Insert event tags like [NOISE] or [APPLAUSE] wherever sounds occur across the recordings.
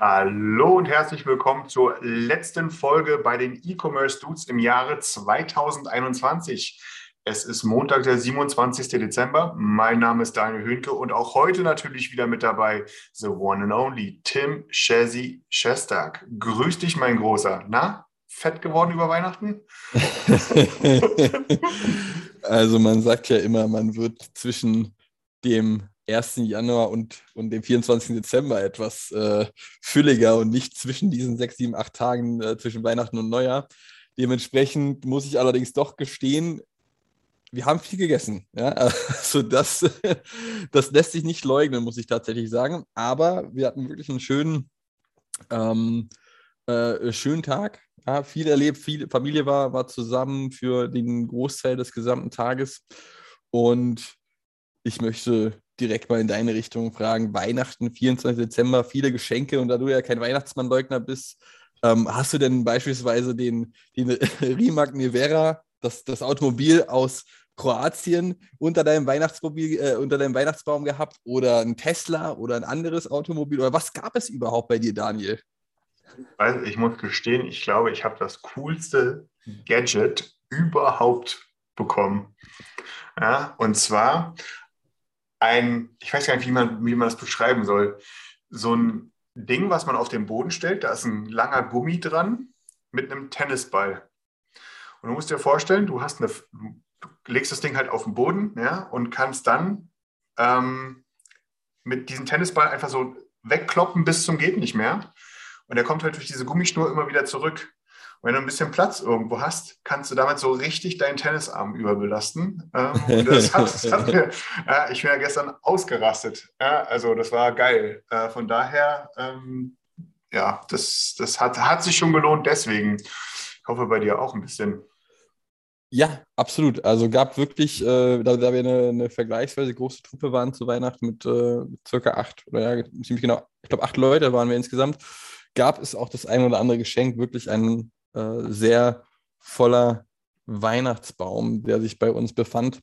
Hallo und herzlich willkommen zur letzten Folge bei den E-Commerce Dudes im Jahre 2021. Es ist Montag, der 27. Dezember. Mein Name ist Daniel Höhnke und auch heute natürlich wieder mit dabei the one and only Tim Shazzy Shestak. Grüß dich, mein Großer. Na, fett geworden über Weihnachten? [LAUGHS] Also man sagt ja immer, man wird zwischen dem 1. Januar und, und dem 24. Dezember etwas äh, fülliger und nicht zwischen diesen sechs, sieben, acht Tagen äh, zwischen Weihnachten und Neujahr. Dementsprechend muss ich allerdings doch gestehen, wir haben viel gegessen. Ja? [LAUGHS] Also das, [LAUGHS] das lässt sich nicht leugnen, muss ich tatsächlich sagen. Aber wir hatten wirklich einen schönen, ähm, äh, schönen Tag. Ja, viel erlebt, viel Familie war, war zusammen für den Großteil des gesamten Tages. Und ich möchte direkt mal in deine Richtung fragen. Weihnachten, 24. Dezember, viele Geschenke und da du ja kein Weihnachtsmannleugner bist, ähm, hast du denn beispielsweise den, den [LAUGHS] Rimac Nevera, das, das Automobil aus Kroatien unter deinem Weihnachtsmobil, äh, unter deinem Weihnachtsbaum gehabt oder ein Tesla oder ein anderes Automobil oder was gab es überhaupt bei dir, Daniel? Also ich muss gestehen, ich glaube, ich habe das coolste Gadget überhaupt bekommen. Ja, und zwar ein, ich weiß gar nicht, wie man, wie man das beschreiben soll, so ein Ding, was man auf den Boden stellt, da ist ein langer Gummi dran mit einem Tennisball. Und du musst dir vorstellen, du hast eine, du legst das Ding halt auf den Boden ja, und kannst dann ähm, mit diesem Tennisball einfach so wegkloppen bis zum geht nicht mehr. Und der kommt halt durch diese Gummischnur immer wieder zurück. Wenn du ein bisschen Platz irgendwo hast, kannst du damit so richtig deinen Tennisarm überbelasten. Ähm, [LAUGHS] das hat, das hat mir, ja, ich bin ja gestern ausgerastet. Ja, also das war geil. Äh, von daher, ähm, ja, das, das hat, hat sich schon gelohnt deswegen. Ich hoffe bei dir auch ein bisschen. Ja, absolut. Also gab wirklich, äh, da, da wir eine, eine vergleichsweise große Truppe waren zu Weihnachten mit äh, circa acht oder ja, ziemlich genau, ich glaube acht Leute waren wir insgesamt, gab es auch das ein oder andere Geschenk, wirklich ein äh, sehr voller Weihnachtsbaum, der sich bei uns befand,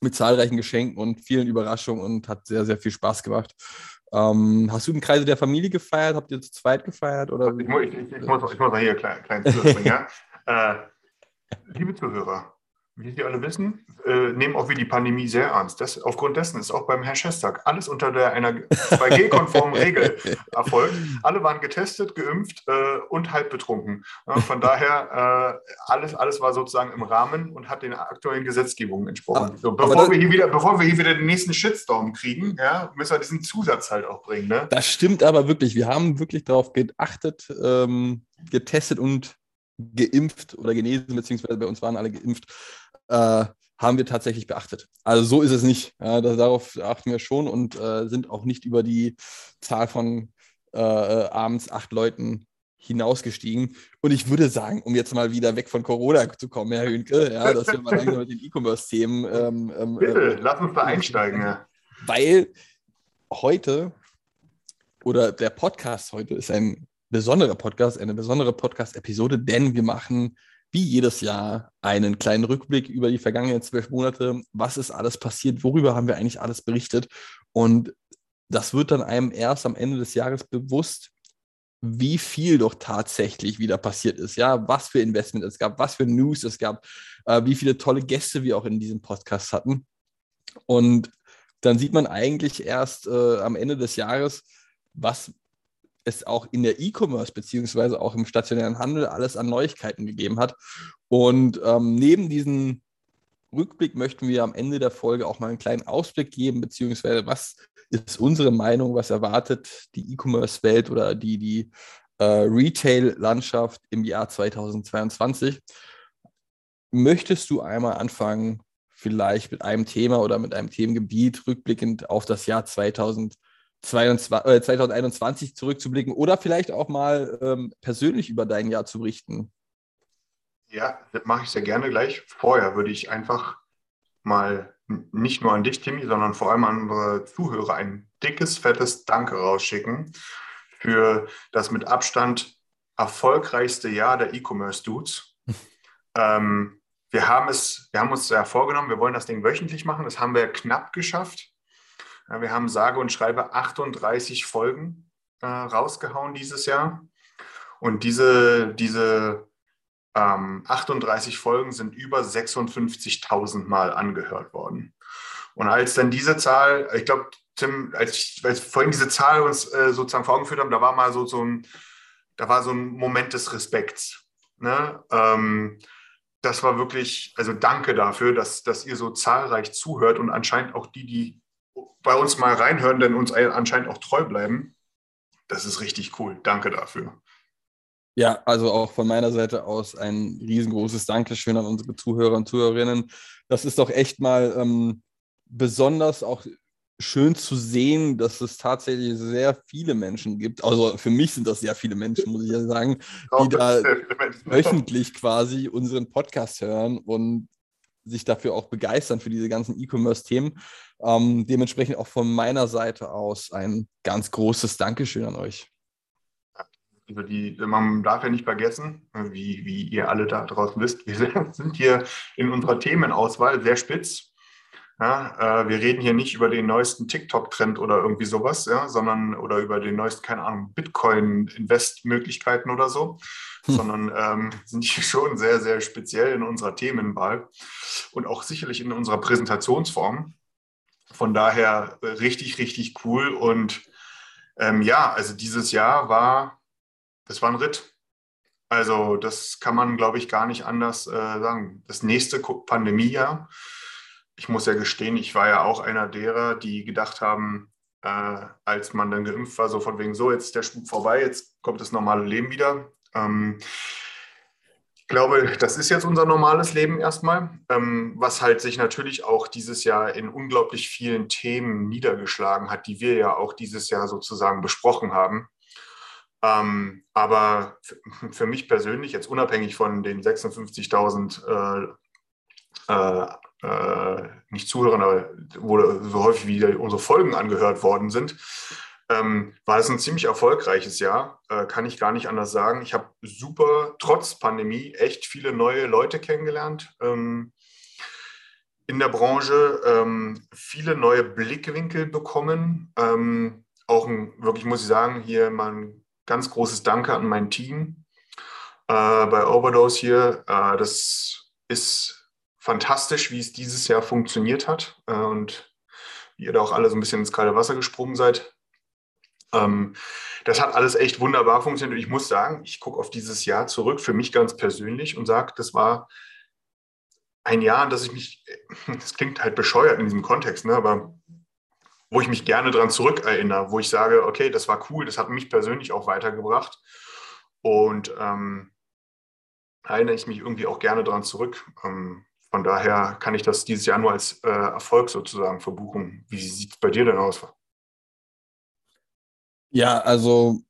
mit zahlreichen Geschenken und vielen Überraschungen und hat sehr, sehr viel Spaß gemacht. Ähm, hast du im Kreise der Familie gefeiert? Habt ihr zu zweit gefeiert? Oder? Ich, ich, ich, ich, muss, ich muss mal hier klein, klein zuhören. ja? [LAUGHS] äh, liebe Zuhörer, wie Sie alle wissen, äh, nehmen auch wir die Pandemie sehr ernst. Das, aufgrund dessen ist auch beim Schestag alles unter der, einer 2G-konformen [LAUGHS] Regel erfolgt. Alle waren getestet, geimpft äh, und halb betrunken. Ja, von daher, äh, alles, alles war sozusagen im Rahmen und hat den aktuellen Gesetzgebungen entsprochen. Ah, So, bevor, wir hier wieder, bevor wir hier wieder den nächsten Shitstorm kriegen, ja, müssen wir diesen Zusatz halt auch bringen. Ne? Das stimmt aber wirklich. Wir haben wirklich darauf geachtet, ähm, getestet und geimpft oder genesen, beziehungsweise bei uns waren alle geimpft, äh, haben wir tatsächlich beachtet. Also so ist es nicht. Ja, das, darauf achten wir schon und äh, sind auch nicht über die Zahl von äh, äh, abends acht Leuten hinausgestiegen. Und ich würde sagen, um jetzt mal wieder weg von Corona zu kommen, Herr Hünke, ja, dass wir mal langsam mit den E-Commerce-Themen ähm, ähm, Bitte, äh, lass uns da einsteigen. Ja. weil heute oder der Podcast heute ist ein besonderer Podcast, eine besondere Podcast-Episode, denn wir machen wie jedes Jahr einen kleinen Rückblick über die vergangenen zwölf Monate. Was ist alles passiert? Worüber haben wir eigentlich alles berichtet? Und das wird dann einem erst am Ende des Jahres bewusst, wie viel doch tatsächlich wieder passiert ist. Ja, was für Investment es gab, was für News es gab, äh, wie viele tolle Gäste wir auch in diesem Podcast hatten. Und dann sieht man eigentlich erst äh, am Ende des Jahres, was es auch in der E-Commerce beziehungsweise auch im stationären Handel alles an Neuigkeiten gegeben hat. Und ähm, neben diesem Rückblick möchten wir am Ende der Folge auch mal einen kleinen Ausblick geben, beziehungsweise was ist unsere Meinung, was erwartet die E-Commerce-Welt oder die, die äh, Retail-Landschaft im Jahr 2022. Möchtest du einmal anfangen, vielleicht mit einem Thema oder mit einem Themengebiet rückblickend auf das Jahr 2022, äh, 2021 zurückzublicken oder vielleicht auch mal ähm, persönlich über dein Jahr zu berichten. Ja, das mache ich sehr gerne gleich. Vorher würde ich einfach mal nicht nur an dich, Timmy, sondern vor allem an unsere Zuhörer ein dickes, fettes Danke rausschicken für das mit Abstand erfolgreichste Jahr der E-Commerce-Dudes. [LAUGHS] ähm, wir haben es, wir haben uns ja vorgenommen, wir wollen das Ding wöchentlich machen. Das haben wir knapp geschafft. Wir haben sage und schreibe 38 Folgen äh, rausgehauen dieses Jahr. Und diese, diese ähm, 38 Folgen sind über 56.000 Mal angehört worden. Und als dann diese Zahl, ich glaube, Tim, als, ich, als vorhin diese Zahl uns äh, sozusagen vor Augen geführt haben, da war mal so, so ein, da war so ein Moment des Respekts. Ne? Ähm, das war wirklich, also danke dafür, dass, dass ihr so zahlreich zuhört und anscheinend auch die, die bei uns mal reinhören, denn uns anscheinend auch treu bleiben. Das ist richtig cool. Danke dafür. Ja, also auch von meiner Seite aus ein riesengroßes Dankeschön an unsere Zuhörer und Zuhörerinnen. Das ist doch echt mal ähm, besonders auch schön zu sehen, dass es tatsächlich sehr viele Menschen gibt. Also für mich sind das sehr viele Menschen, muss ich ja sagen, die da wöchentlich quasi unseren Podcast hören und sich dafür auch begeistern für diese ganzen E-Commerce-Themen. Ähm, dementsprechend auch von meiner Seite aus ein ganz großes Dankeschön an euch. Also die, man darf ja nicht vergessen, wie, wie ihr alle da draußen wisst, wir [LAUGHS] sind hier in unserer Themenauswahl sehr spitz. Ja, äh, wir reden hier nicht über den neuesten TikTok-Trend oder irgendwie sowas, ja, sondern oder über den neuesten, keine Ahnung, Bitcoin-Investmöglichkeiten oder so, hm. sondern ähm, sind hier schon sehr, sehr speziell in unserer Themenwahl und auch sicherlich in unserer Präsentationsform. Von daher äh, richtig, richtig cool. Und ähm, ja, also dieses Jahr war, das war ein Ritt. Also das kann man, glaube ich, gar nicht anders äh, sagen. Das nächste Pandemiejahr ich muss ja gestehen, ich war ja auch einer derer, die gedacht haben, äh, als man dann geimpft war, so von wegen so, jetzt ist der Spuk vorbei, jetzt kommt das normale Leben wieder. Ähm, ich glaube, das ist jetzt unser normales Leben erstmal, ähm, was halt sich natürlich auch dieses Jahr in unglaublich vielen Themen niedergeschlagen hat, die wir ja auch dieses Jahr sozusagen besprochen haben. Ähm, aber für mich persönlich, jetzt unabhängig von den 56.000 äh, äh, äh, nicht zuhören, aber wo so häufig wie unsere Folgen angehört worden sind, ähm, war es ein ziemlich erfolgreiches Jahr, äh, kann ich gar nicht anders sagen. Ich habe super, trotz Pandemie, echt viele neue Leute kennengelernt ähm, in der Branche, ähm, viele neue Blickwinkel bekommen. Ähm, auch ein, wirklich, muss ich sagen, hier mal ein ganz großes Danke an mein Team äh, bei Overdose hier. Äh, das ist fantastisch, wie es dieses Jahr funktioniert hat äh, und wie ihr da auch alle so ein bisschen ins kalte Wasser gesprungen seid. Ähm, das hat alles echt wunderbar funktioniert. Und ich muss sagen, ich gucke auf dieses Jahr zurück, für mich ganz persönlich, und sage, das war ein Jahr, das ich mich, [LAUGHS] das klingt halt bescheuert in diesem Kontext, ne, aber wo ich mich gerne daran zurückerinnere, wo ich sage, okay, das war cool, das hat mich persönlich auch weitergebracht. Und ähm, erinnere ich mich irgendwie auch gerne daran zurück. Ähm, von daher kann ich das dieses Jahr nur als äh, Erfolg sozusagen verbuchen. Wie sieht es bei dir denn aus? Ja, also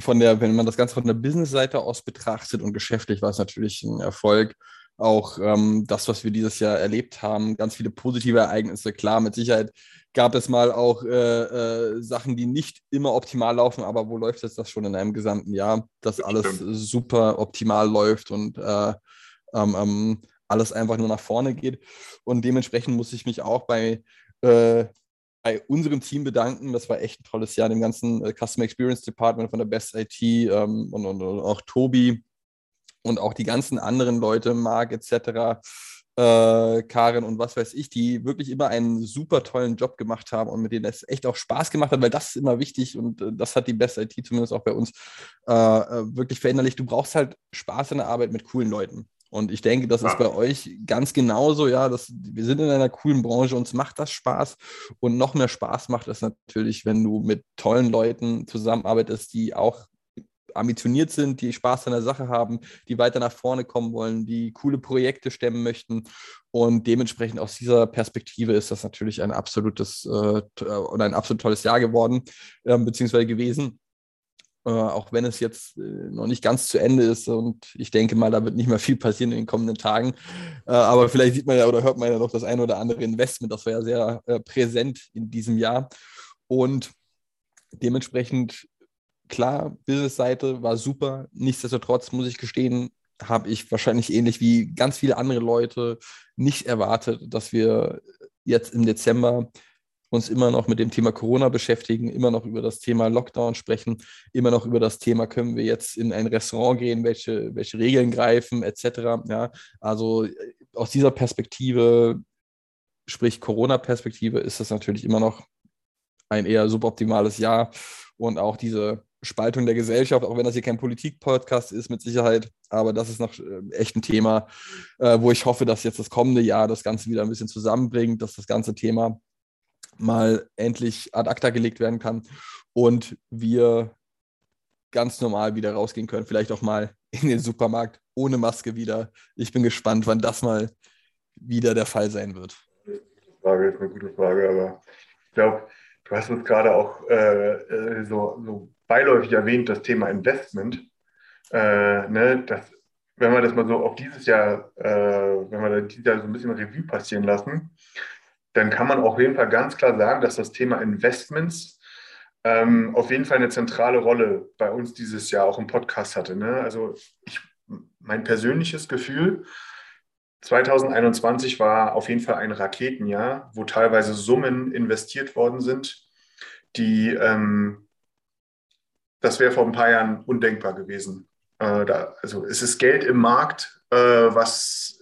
von der, wenn man das Ganze von der Business-Seite aus betrachtet und geschäftlich war es natürlich ein Erfolg. Auch ähm, das, was wir dieses Jahr erlebt haben, ganz viele positive Ereignisse. Klar, mit Sicherheit gab es mal auch äh, äh, Sachen, die nicht immer optimal laufen, aber wo läuft jetzt das schon in einem gesamten Jahr, dass alles super optimal läuft und äh, ähm, ähm alles einfach nur nach vorne geht. Und dementsprechend muss ich mich auch bei, äh, bei unserem Team bedanken. Das war echt ein tolles Jahr, dem ganzen äh, Customer Experience Department von der Best IT ähm, und, und, und, auch Tobi und auch die ganzen anderen Leute, Marc etc., äh, Karin und was weiß ich, die wirklich immer einen super tollen Job gemacht haben und mit denen es echt auch Spaß gemacht hat, weil das ist immer wichtig und äh, das hat die Best IT zumindest auch bei uns äh, äh, wirklich verinnerlicht. Du brauchst halt Spaß in der Arbeit mit coolen Leuten. Und ich denke, das ja. ist bei euch ganz genauso, ja. Das, wir sind in einer coolen Branche, uns macht das Spaß. Und noch mehr Spaß macht es natürlich, wenn du mit tollen Leuten zusammenarbeitest, die auch ambitioniert sind, die Spaß an der Sache haben, die weiter nach vorne kommen wollen, die coole Projekte stemmen möchten. Und dementsprechend aus dieser Perspektive ist das natürlich ein absolutes äh, oder ein absolut tolles Jahr geworden, äh, beziehungsweise gewesen. Äh, auch wenn es jetzt äh, noch nicht ganz zu Ende ist und ich denke mal, da wird nicht mehr [LAUGHS] viel passieren in den kommenden Tagen. Äh, aber vielleicht sieht man ja oder hört man ja noch das ein oder andere Investment, das war ja sehr präsent in diesem Jahr. Und dementsprechend, klar, Business-Seite war super. Nichtsdestotrotz muss ich gestehen, habe ich wahrscheinlich ähnlich wie ganz viele andere Leute nicht erwartet, dass wir jetzt im Dezember uns immer noch mit dem Thema Corona beschäftigen, immer noch über das Thema Lockdown sprechen, immer noch über das Thema, können wir jetzt in ein Restaurant gehen, welche, welche Regeln greifen, etc. Ja, also äh, aus dieser Perspektive, sprich Corona-Perspektive, ist das natürlich immer noch ein eher suboptimales Jahr und auch diese Spaltung der Gesellschaft, auch wenn das hier kein Politik-Podcast ist, mit Sicherheit. Aber das ist noch äh, echt ein Thema, äh, wo ich hoffe, dass jetzt das kommende Jahr das Ganze wieder ein bisschen zusammenbringt, dass das ganze Thema mal endlich ad acta gelegt werden kann und wir ganz normal wieder rausgehen können. Vielleicht auch mal in den Supermarkt ohne Maske wieder. Ich bin gespannt, wann das mal wieder der Fall sein wird. Frage ist eine gute Frage, aber ich glaube, du hast es gerade auch äh, äh, so, so, beiläufig erwähnt, das Thema Investment. Äh, ne, das, wenn wir das mal so auf dieses Jahr, äh, wenn wir dieses Jahr so ein bisschen Revue passieren lassen, dann kann man auf jeden Fall ganz klar sagen, dass das Thema Investments ähm, auf jeden Fall eine zentrale Rolle bei uns dieses Jahr auch im Podcast hatte. Ne? Also ich, mein persönliches Gefühl, 2021 war auf jeden Fall ein Raketenjahr, wo teilweise Summen investiert worden sind, die, ähm, das wäre vor ein paar Jahren undenkbar gewesen. Äh, da, also es ist Geld im Markt, äh, was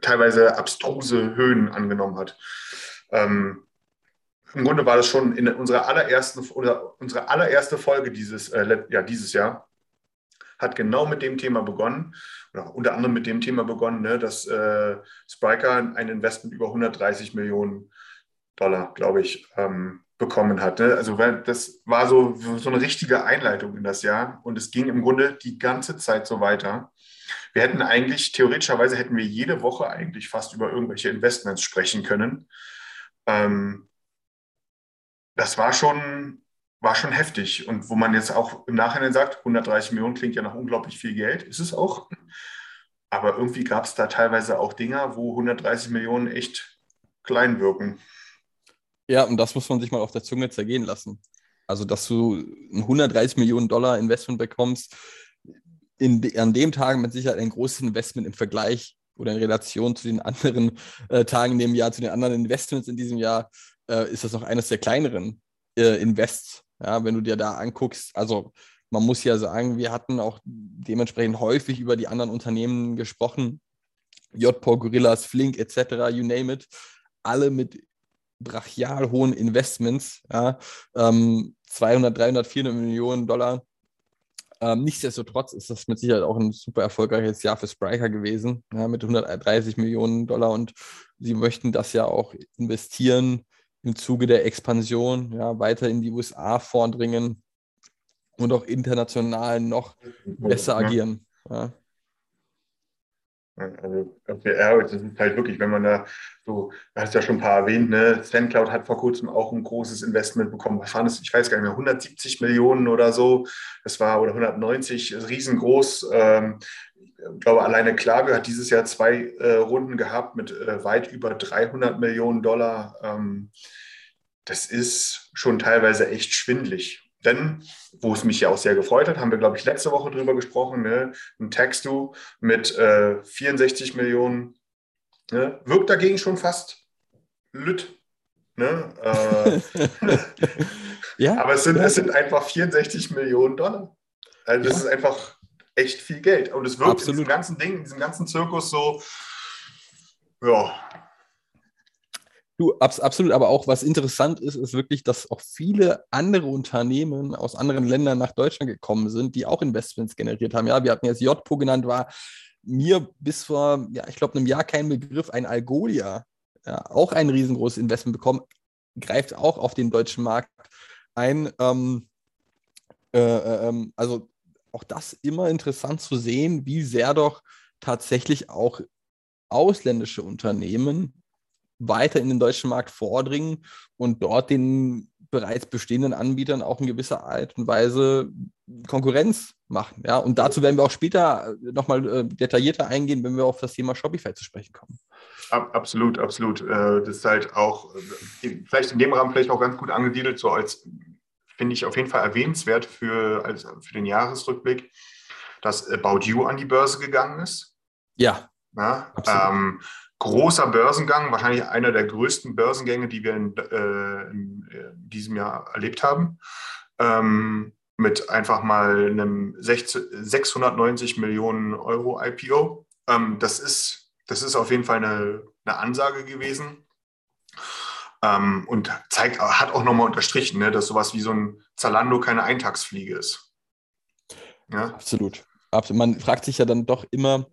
teilweise abstruse Höhen angenommen hat. Ähm, Im Grunde war das schon in unserer allerersten oder unsere allererste Folge dieses, äh, ja, dieses Jahr hat genau mit dem Thema begonnen, oder unter anderem mit dem Thema begonnen, ne, dass äh, Spriker ein Investment über 130 Millionen Dollar, glaube ich, ähm, bekommen hat. Ne? Also das war so, so eine richtige Einleitung in das Jahr und es ging im Grunde die ganze Zeit so weiter. Wir hätten eigentlich, theoretischerweise hätten wir jede Woche eigentlich fast über irgendwelche Investments sprechen können. Ähm, das war schon, war schon heftig. Und wo man jetzt auch im Nachhinein sagt, 130 Millionen klingt ja nach unglaublich viel Geld, ist es auch. Aber irgendwie gab es da teilweise auch Dinger, wo 130 Millionen echt klein wirken. Ja, und das muss man sich mal auf der Zunge zergehen lassen. Also, dass du ein 130 Millionen Dollar Investment bekommst, in, an dem Tag mit Sicherheit ein großes Investment im Vergleich oder in Relation zu den anderen äh, Tagen in dem Jahr, zu den anderen Investments in diesem Jahr, äh, ist das noch eines der kleineren äh, Invests. Ja, wenn du dir da anguckst, also man muss ja sagen, wir hatten auch dementsprechend häufig über die anderen Unternehmen gesprochen. JPO, Gorillas, Flink etc., you name it, alle mit brachial hohen Investments, ja, ähm, 200, 300, 400 Millionen Dollar ähm, nichtsdestotrotz ist das mit Sicherheit auch ein super erfolgreiches Jahr für Spriker gewesen, ja, mit 130 Millionen Dollar und sie möchten das ja auch investieren im Zuge der Expansion, ja, weiter in die USA vordringen und auch international noch besser agieren. Ja. Also ja, das ist halt wirklich, wenn man da so, du hast ja schon ein paar erwähnt, ne? SendCloud hat vor kurzem auch ein großes Investment bekommen. Was waren das? Ich weiß gar nicht mehr, 170 Millionen oder so. Das war, oder 190, riesengroß. Ähm, ich glaube, alleine Klaviyo hat dieses Jahr zwei äh, Runden gehabt mit äh, weit über 300 Millionen Dollar. Ähm, das ist schon teilweise echt schwindlig. Denn, wo es mich ja auch sehr gefreut hat, haben wir, glaube ich, letzte Woche drüber gesprochen, ne? ein Textu mit äh, 64 Millionen, ne? wirkt dagegen schon fast lütt. Ne? Äh, [LAUGHS] [LAUGHS] ja, Aber es sind, ja. es sind einfach 64 Millionen Dollar. Also das ja. ist einfach echt viel Geld. Und es wirkt Absolut. in diesem ganzen Ding, in diesem ganzen Zirkus so, ja, Du, abs absolut, aber auch was interessant ist, ist wirklich, dass auch viele andere Unternehmen aus anderen Ländern nach Deutschland gekommen sind, die auch Investments generiert haben. Ja, wir hatten jetzt JPO genannt, war mir bis vor, ja, ich glaube, einem Jahr kein Begriff, ein Algolia, ja, auch ein riesengroßes Investment bekommen, greift auch auf den deutschen Markt ein. Ähm, äh, äh, ähm, also auch das immer interessant zu sehen, wie sehr doch tatsächlich auch ausländische Unternehmen weiter in den deutschen Markt vordringen und dort den bereits bestehenden Anbietern auch in gewisser Art und Weise Konkurrenz machen. Ja? Und dazu werden wir auch später nochmal äh, detaillierter eingehen, wenn wir auf das Thema Shopify zu sprechen kommen. Absolut, absolut. Äh, das ist halt auch, äh, vielleicht in dem Rahmen vielleicht auch ganz gut angesiedelt, so als, finde ich auf jeden Fall erwähnenswert für, als, für den Jahresrückblick, dass About You an die Börse gegangen ist. Ja. ja ähm, großer Börsengang, wahrscheinlich einer der größten Börsengänge, die wir in, äh, in, in diesem Jahr erlebt haben. Ähm, mit einfach mal einem 60, 690 Millionen Euro IPO. Ähm, das, ist, das ist auf jeden Fall eine, eine Ansage gewesen. Ähm, und zeigt, hat auch nochmal unterstrichen, ne, dass sowas wie so ein Zalando keine Eintagsfliege ist. Ja? Absolut. Absolut. Man fragt sich ja dann doch immer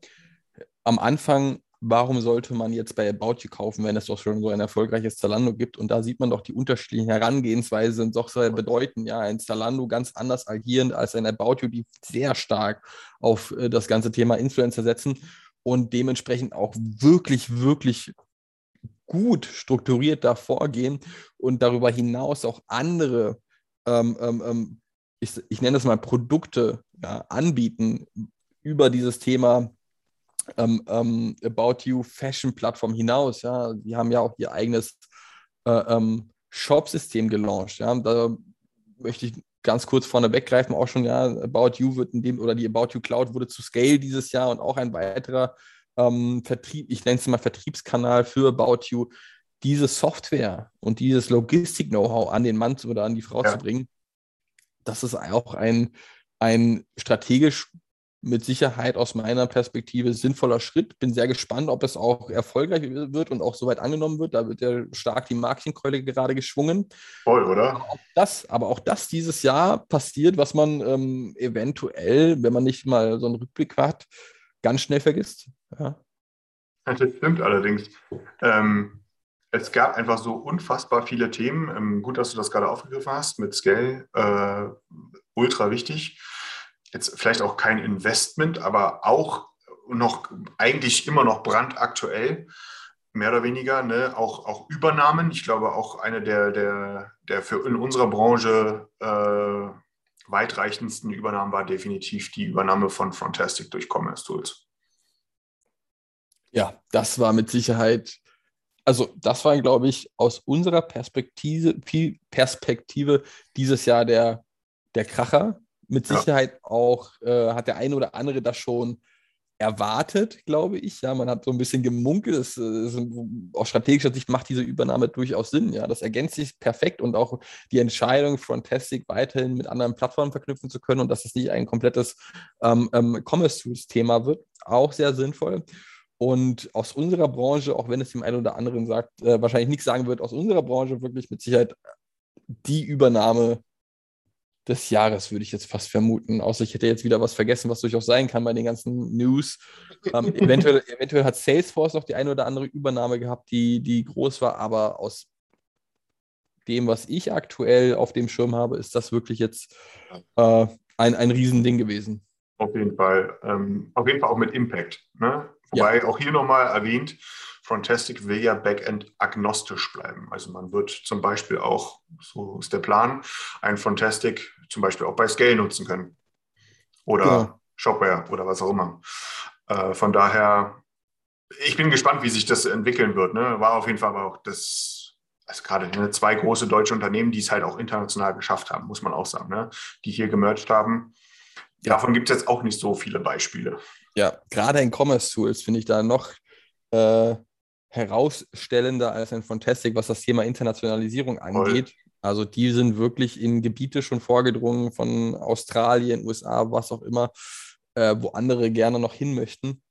am Anfang, warum sollte man jetzt bei About You kaufen, wenn es doch schon so ein erfolgreiches Zalando gibt? Und da sieht man doch die unterschiedlichen Herangehensweisen doch sehr bedeuten. Ja, ein Zalando ganz anders agierend als ein About You, die sehr stark auf äh, das ganze Thema Influencer setzen und dementsprechend auch wirklich, wirklich gut strukturiert da vorgehen und darüber hinaus auch andere, ähm, ähm, ähm ich, ich nenne es mal Produkte ja, anbieten über dieses Thema ähm, ähm, About You Fashion-Plattform hinaus. Ja, die haben ja auch ihr eigenes äh, ähm, Shop-System gelauncht. Ja, da möchte ich ganz kurz vorne weggreifen, auch schon, ja, About You wird in dem, oder die About You Cloud wurde zu Scale dieses Jahr und auch ein weiterer ähm, Vertrieb, ich nenne es mal Vertriebskanal für About You, diese Software und dieses Logistik-Know-how an den Mann oder an die Frau ja. zu bringen. Das ist auch ein, ein strategisch mit Sicherheit aus meiner Perspektive sinnvoller Schritt. Bin sehr gespannt, ob es auch erfolgreich wird und auch soweit angenommen wird. Da wird ja stark die Marketingkeule gerade geschwungen. Voll, oder? Aber auch das, aber auch das dieses Jahr passiert, was man ähm, eventuell, wenn man nicht mal so einen Rückblick hat, ganz schnell vergisst. Ja. Das stimmt allerdings. Ähm, es gab einfach so unfassbar viele Themen. Ähm, gut, dass du das gerade aufgegriffen hast mit Scale. Äh, ultra wichtig jetzt vielleicht auch kein Investment, aber auch noch eigentlich immer noch brandaktuell, mehr oder weniger, ne? auch, auch Übernahmen. Ich glaube, auch eine der, der, der für in unserer Branche äh, weitreichendsten Übernahmen war definitiv die Übernahme von Frontastic durch Commerce Tools. Ja, das war mit Sicherheit, also das war, glaube ich, aus unserer Perspektive, Perspektive dieses Jahr der, der Kracher, mit Sicherheit ja. auch äh, hat der eine oder andere das schon erwartet, glaube ich. Ja, man hat so ein bisschen gemunkelt. Es, es, aus strategischer Sicht macht diese Übernahme durchaus Sinn. Ja, das ergänzt sich perfekt und auch die Entscheidung, Frontastic weiterhin mit anderen Plattformen verknüpfen zu können und dass es nicht ein komplettes ähm, ähm, Commerce-Tools-Thema wird, auch sehr sinnvoll. Und aus unserer Branche, auch wenn es dem einen oder anderen sagt, äh, wahrscheinlich nichts sagen wird, aus unserer Branche wirklich mit Sicherheit die Übernahme des Jahres, würde ich jetzt fast vermuten. Außer ich hätte jetzt wieder was vergessen, was durchaus sein kann bei den ganzen News. Ähm, [LAUGHS] eventuell, eventuell hat Salesforce noch die eine oder andere Übernahme gehabt, die, die groß war, aber aus dem, was ich aktuell auf dem Schirm habe, ist das wirklich jetzt äh, ein, ein Riesending gewesen. Auf jeden Fall. Ähm, auf jeden Fall auch mit Impact. Ne? Wobei ja. auch hier nochmal erwähnt, Frontastic will ja Backend agnostisch bleiben. Also man wird zum Beispiel auch, so ist der Plan, ein Frontastic zum Beispiel auch bei Scale nutzen können. Oder ja. Shopware oder was auch immer. Äh, von daher, ich bin gespannt, wie sich das entwickeln wird. Ne? War auf jeden Fall aber auch das, also gerade ne, zwei große deutsche Unternehmen, die es halt auch international geschafft haben, muss man auch sagen, ne? die hier gemerged haben. Ja. Davon gibt es jetzt auch nicht so viele Beispiele. Ja, gerade in Commerce Tools finde ich da noch äh, herausstellender als ein Fantastic, was das Thema Internationalisierung angeht. Voll. Also die sind wirklich in Gebiete schon vorgedrungen von Australien, USA, was auch immer, äh, wo andere gerne noch hin möchten,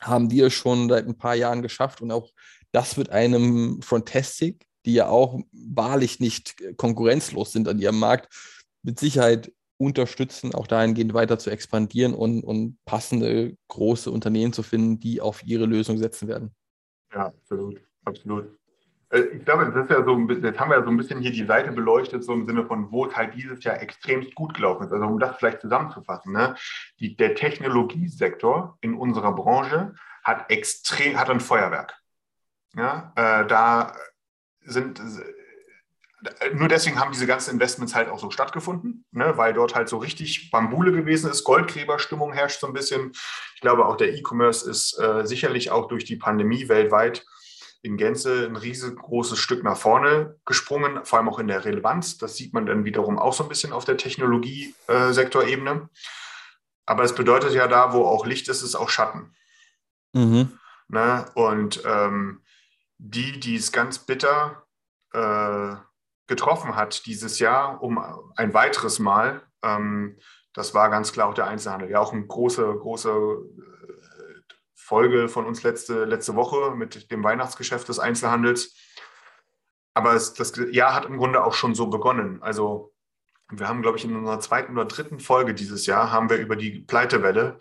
haben die es schon seit ein paar Jahren geschafft und auch das wird einem Fantastic, die ja auch wahrlich nicht konkurrenzlos sind an ihrem Markt, mit Sicherheit unterstützen, auch dahingehend weiter zu expandieren und, und passende große Unternehmen zu finden, die auf ihre Lösung setzen werden. Ja, absolut, absolut. Äh, ich glaube, das ist ja so ein bisschen, jetzt haben wir ja so ein bisschen hier die Seite beleuchtet, so im Sinne von, wo es halt dieses Jahr extrem gut gelaufen ist. Also um das vielleicht zusammenzufassen, ne? die, der Technologiesektor in unserer Branche hat extrem, hat ein Feuerwerk. Ja, äh, da sind nur deswegen haben diese ganzen Investments halt auch so stattgefunden, ne, weil dort halt so richtig Bambule gewesen ist, Goldgräberstimmung herrscht so ein bisschen. Ich glaube, auch der E-Commerce ist äh, sicherlich auch durch die Pandemie weltweit in Gänze ein riesengroßes Stück nach vorne gesprungen, vor allem auch in der Relevanz. Das sieht man dann wiederum auch so ein bisschen auf der Technologiesektorebene. Aber es bedeutet ja da, wo auch Licht ist, ist auch Schatten. Mhm. Ne? Und ähm, die, die es ganz bitter äh, getroffen hat dieses Jahr, um ein weiteres Mal, ähm, das war ganz klar auch der Einzelhandel. Ja, auch eine große, große Folge von uns letzte, letzte Woche mit dem Weihnachtsgeschäft des Einzelhandels. Aber es, das Jahr hat im Grunde auch schon so begonnen. Also wir haben, glaube ich, in unserer zweiten oder dritten Folge dieses Jahr haben wir über die Pleitewelle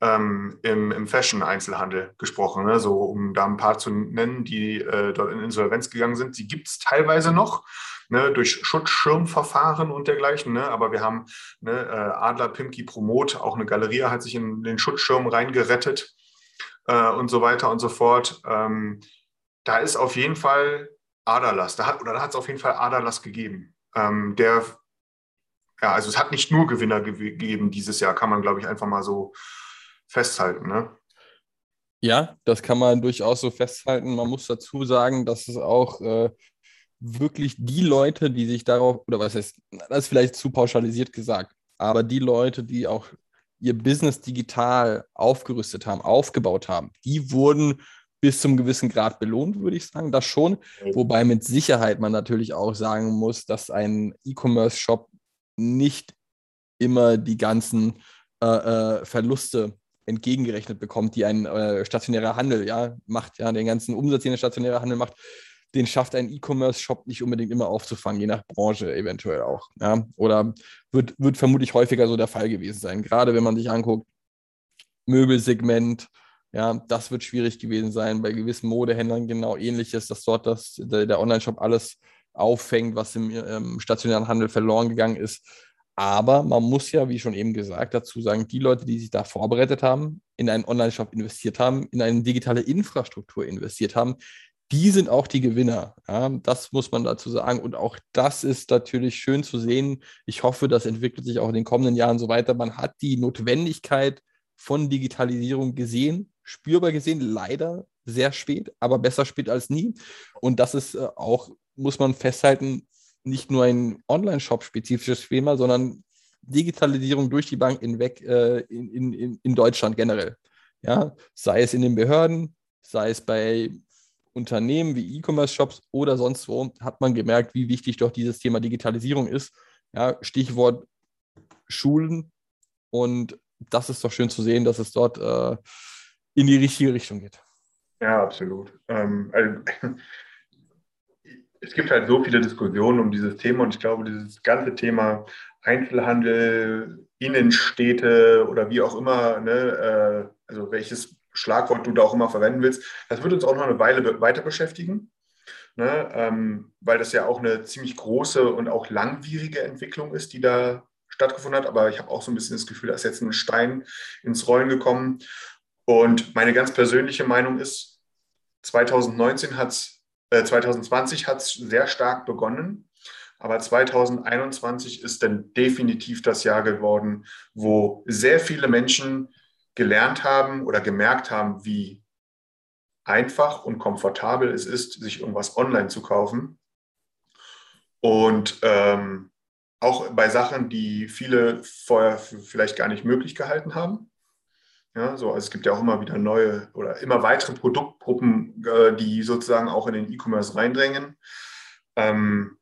ähm, im, im Fashion-Einzelhandel gesprochen. Ne? So, um da ein paar zu nennen, die äh, dort in Insolvenz gegangen sind. Die gibt es teilweise noch. Ne, durch Schutzschirmverfahren und dergleichen. Ne, aber wir haben ne, äh, Adler Pimki Promot, auch eine Galerie hat sich in den Schutzschirm reingerettet äh, und so weiter und so fort. Ähm, da ist auf jeden Fall Aderlass, da hat, oder da hat es auf jeden Fall Aderlass gegeben. Ähm, der, ja, also es hat nicht nur Gewinner ge gegeben dieses Jahr, kann man, glaube ich, einfach mal so festhalten. Ne? Ja, das kann man durchaus so festhalten. Man muss dazu sagen, dass es auch äh, wirklich die Leute, die sich darauf, oder was heißt, das ist vielleicht zu pauschalisiert gesagt, aber die Leute, die auch ihr Business digital aufgerüstet haben, aufgebaut haben, die wurden bis zum gewissen Grad belohnt, würde ich sagen, das schon. Wobei mit Sicherheit man natürlich auch sagen muss, dass ein E-Commerce-Shop nicht immer die ganzen äh, äh, Verluste entgegengerechnet bekommt, die ein äh, stationärer Handel ja macht, ja, den ganzen Umsatz, den der stationäre Handel macht, den schafft ein E-Commerce-Shop nicht unbedingt immer aufzufangen, je nach Branche eventuell auch. Ja? Oder wird, wird vermutlich häufiger so der Fall gewesen sein. Gerade wenn man sich anguckt, Möbelsegment, ja, das wird schwierig gewesen sein. Bei gewissen Modehändlern genau ähnliches, dass dort das, der, Online-Shop alles auffängt, was im, im stationären Handel verloren gegangen ist. Aber man muss ja, wie schon eben gesagt, dazu sagen, die Leute, die sich da vorbereitet haben, in einen Online-Shop investiert haben, in eine digitale Infrastruktur investiert haben, die sind auch die Gewinner. Ja, das muss man dazu sagen. Und auch das ist natürlich schön zu sehen. Ich hoffe, das entwickelt sich auch in den kommenden Jahren so weiter. Man hat die Notwendigkeit von Digitalisierung gesehen, spürbar gesehen, leider sehr spät, aber besser spät als nie. Und das ist äh, auch, muss man festhalten, nicht nur ein Online-Shop-spezifisches Thema, sondern Digitalisierung durch die Bank hinweg äh, in, in, in Deutschland generell. Ja, sei es in den Behörden, sei es bei Unternehmen wie E-Commerce-Shops oder sonst wo hat man gemerkt, wie wichtig doch dieses Thema Digitalisierung ist. Ja, Stichwort Schulen. Und das ist doch schön zu sehen, dass es dort äh, in die richtige Richtung geht. Ja, absolut. Ähm, also, [LAUGHS] es gibt halt so viele Diskussionen um dieses Thema und ich glaube, dieses ganze Thema Einzelhandel, Innenstädte oder wie auch immer, ne, äh, also welches Schlagwort du da auch immer verwenden willst. Das wird uns auch noch eine Weile weiter beschäftigen, ne? ähm, weil das ja auch eine ziemlich große und auch langwierige Entwicklung ist, die da stattgefunden hat. Aber ich habe auch so ein bisschen das Gefühl, da ist jetzt ein Stein ins Rollen gekommen. Und meine ganz persönliche Meinung ist, 2019 hat es, äh, 2020 hat es sehr stark begonnen. Aber 2021 ist dann definitiv das Jahr geworden, wo sehr viele Menschen gelernt haben oder gemerkt haben, wie einfach und komfortabel es ist, sich irgendwas online zu kaufen. Und ähm, auch bei Sachen, die viele vorher vielleicht gar nicht möglich gehalten haben. Ja, so, also es gibt ja auch immer wieder neue oder immer weitere Produktgruppen, äh, die sozusagen auch in den E-Commerce reindrängen. Ähm,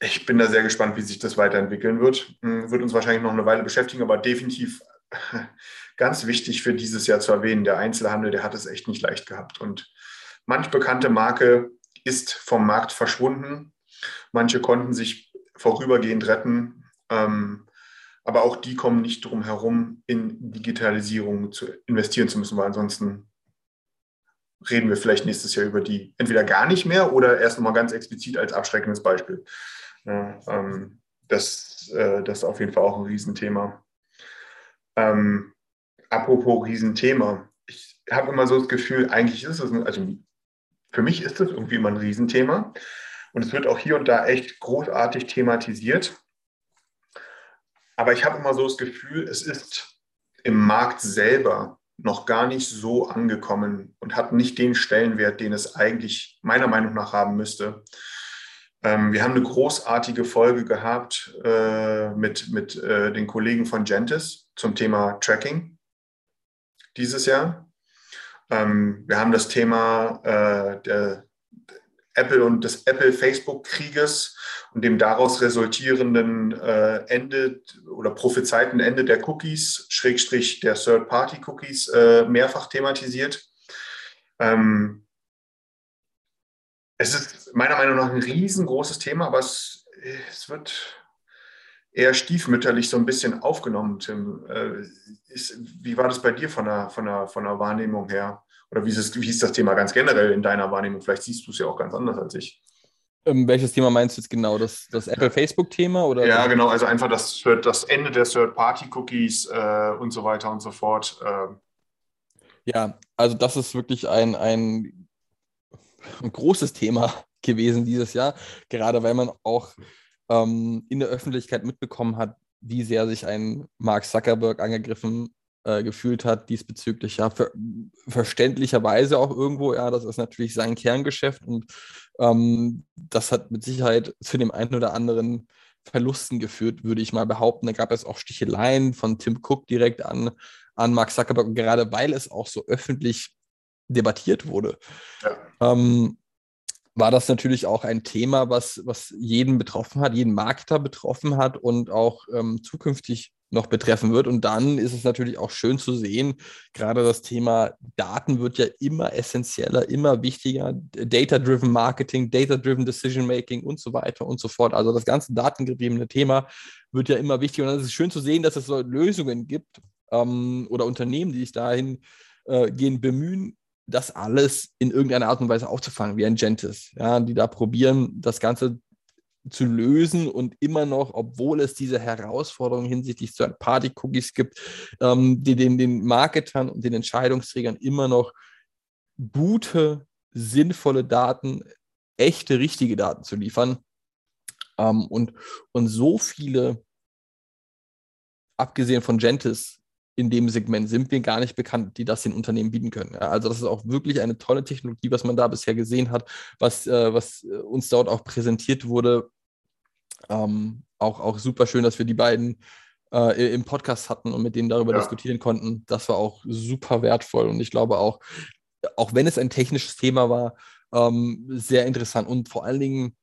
ich bin da sehr gespannt, wie sich das weiterentwickeln wird. Hm, wird uns wahrscheinlich noch eine Weile beschäftigen, aber definitiv [LAUGHS] ganz wichtig für dieses Jahr zu erwähnen, der Einzelhandel, der hat es echt nicht leicht gehabt. Und manch bekannte Marke ist vom Markt verschwunden. Manche konnten sich vorübergehend retten. Ähm, aber auch die kommen nicht drum herum, in Digitalisierung zu investieren zu müssen, weil ansonsten reden wir vielleicht nächstes Jahr über die entweder gar nicht mehr oder erst nochmal ganz explizit als abschreckendes Beispiel. Ähm, das, äh, das ist auf jeden Fall auch ein Riesenthema. Ähm, apropos Riesenthema. Ich habe immer so das Gefühl, eigentlich ist es, also für mich ist das irgendwie immer ein Riesenthema. Und es wird auch hier und da echt großartig thematisiert. Aber ich habe immer so das Gefühl, es ist im Markt selber noch gar nicht so angekommen und hat nicht den Stellenwert, den es eigentlich meiner Meinung nach haben müsste. Ähm, wir haben eine großartige Folge gehabt äh, mit, mit äh, den Kollegen von Gentis zum Thema Tracking dieses Jahr. Ähm, wir haben das Thema äh, der Apple und des Apple-Facebook-Krieges und dem daraus resultierenden äh, Ende oder prophezeiten Ende der Cookies, Schrägstrich der Third-Party-Cookies, äh, mehrfach thematisiert. Ähm, es ist meiner Meinung nach ein riesengroßes Thema, aber es, es wird eher stiefmütterlich so ein bisschen aufgenommen, Tim. Äh, ist, wie war das bei dir von der, von der, von der Wahrnehmung her? Oder wie ist, es, wie ist das Thema ganz generell in deiner Wahrnehmung? Vielleicht siehst du es ja auch ganz anders als ich. Ähm, welches Thema meinst du jetzt genau? Das, das Apple-Facebook-Thema? Ja, genau. Also einfach das, das Ende der Third-Party-Cookies äh, und so weiter und so fort. Äh. Ja, also das ist wirklich ein, ein, ein großes Thema [LAUGHS] gewesen dieses Jahr, gerade weil man auch ähm, in der Öffentlichkeit mitbekommen hat, wie sehr sich ein Mark Zuckerberg angegriffen äh, gefühlt hat diesbezüglich. Ja, ver verständlicherweise auch irgendwo, ja, das ist natürlich sein Kerngeschäft und ähm, das hat mit Sicherheit zu dem einen oder anderen Verlusten geführt, würde ich mal behaupten. Da gab es auch Sticheleien von Tim Cook direkt an, an Mark Zuckerberg, gerade weil es auch so öffentlich debattiert wurde. Ja. Ähm, war das natürlich auch ein Thema, was, was jeden betroffen hat, jeden Marketer betroffen hat und auch ähm, zukünftig noch betreffen wird. Und dann ist es natürlich auch schön zu sehen, gerade das Thema Daten wird ja immer essentieller, immer wichtiger. Data-driven Marketing, Data-driven Decision Making und so weiter und so fort. Also das ganze datengetriebene Thema wird ja immer wichtiger. Und es ist schön zu sehen, dass es Lösungen gibt ähm, oder Unternehmen, die sich dahin äh, gehen, bemühen, das alles in irgendeiner Art und Weise aufzufangen, wie ein Gentis, ja, die da probieren, das Ganze zu lösen und immer noch, obwohl es diese Herausforderungen hinsichtlich Party-Cookies gibt, ähm, die den, den Marketern und den Entscheidungsträgern immer noch gute, sinnvolle Daten, echte, richtige Daten zu liefern. Ähm, und, und so viele, abgesehen von Gentis, in dem Segment sind wir gar nicht bekannt, die das den Unternehmen bieten können. Also das ist auch wirklich eine tolle Technologie, was man da bisher gesehen hat, was, äh, was äh, uns dort auch präsentiert wurde. Ähm, auch, auch super schön, dass wir die beiden äh, im Podcast hatten und mit denen darüber ja. diskutieren konnten. Das war auch super wertvoll und ich glaube auch, auch wenn es ein technisches Thema war, ähm, sehr interessant und vor allen Dingen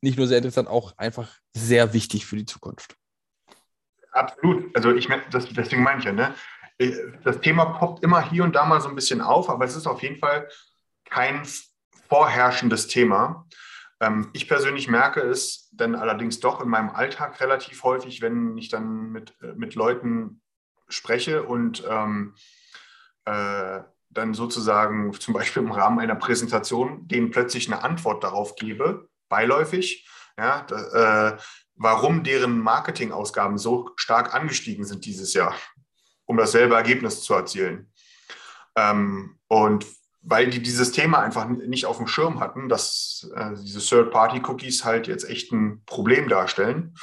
nicht nur sehr interessant, auch einfach sehr wichtig für die Zukunft. Absolut. Also ich das, deswegen meine ich ja, ne? Das Thema poppt immer hier und da mal so ein bisschen auf, aber es ist auf jeden Fall kein vorherrschendes Thema. Ähm, ich persönlich merke es dann allerdings doch in meinem Alltag relativ häufig, wenn ich dann mit, äh, mit Leuten spreche und ähm, äh, dann sozusagen zum Beispiel im Rahmen einer Präsentation denen plötzlich eine Antwort darauf gebe, beiläufig, ja, äh, warum deren Marketingausgaben so stark angestiegen sind dieses Jahr, um dasselbe Ergebnis zu erzielen. Ähm, und weil die dieses Thema einfach nicht auf dem Schirm hatten, dass äh, diese Third-Party-Cookies halt jetzt echt ein Problem darstellen.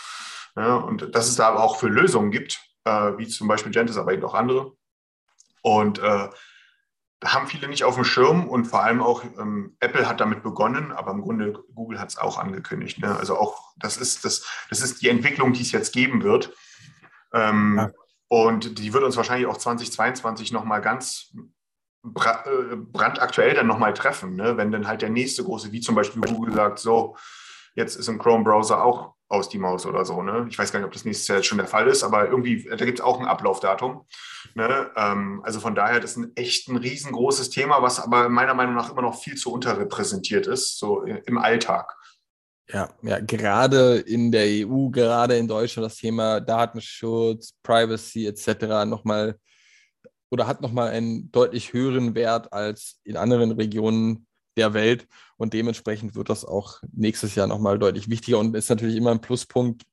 Ja, und dass es da aber auch für Lösungen gibt, äh, wie zum Beispiel Gentis, aber eben auch andere. Und äh, haben viele nicht auf dem Schirm und vor allem auch ähm, Apple hat damit begonnen, aber im Grunde Google hat es auch angekündigt. Ne? Also auch das ist das, das ist die Entwicklung, die es jetzt geben wird. Ähm, ja. Und die wird uns wahrscheinlich auch 2022 nochmal ganz äh, brandaktuell dann nochmal treffen, ne? wenn dann halt der nächste große, wie zum Beispiel Google sagt, so, jetzt ist im Chrome-Browser auch aus die Maus oder so. Ne? Ich weiß gar nicht, ob das nächstes Jahr jetzt schon der Fall ist, aber irgendwie, da gibt es auch ein Ablaufdatum. Ne? Ähm, also von daher, das ist ein echt ein riesengroßes Thema, was aber meiner Meinung nach immer noch viel zu unterrepräsentiert ist, so im Alltag. Ja, ja, gerade in der EU, gerade in Deutschland das Thema Datenschutz, Privacy etc. nochmal oder hat nochmal einen deutlich höheren Wert als in anderen Regionen der Welt. Und dementsprechend wird das auch nächstes Jahr nochmal deutlich wichtiger und ist natürlich immer ein Pluspunkt,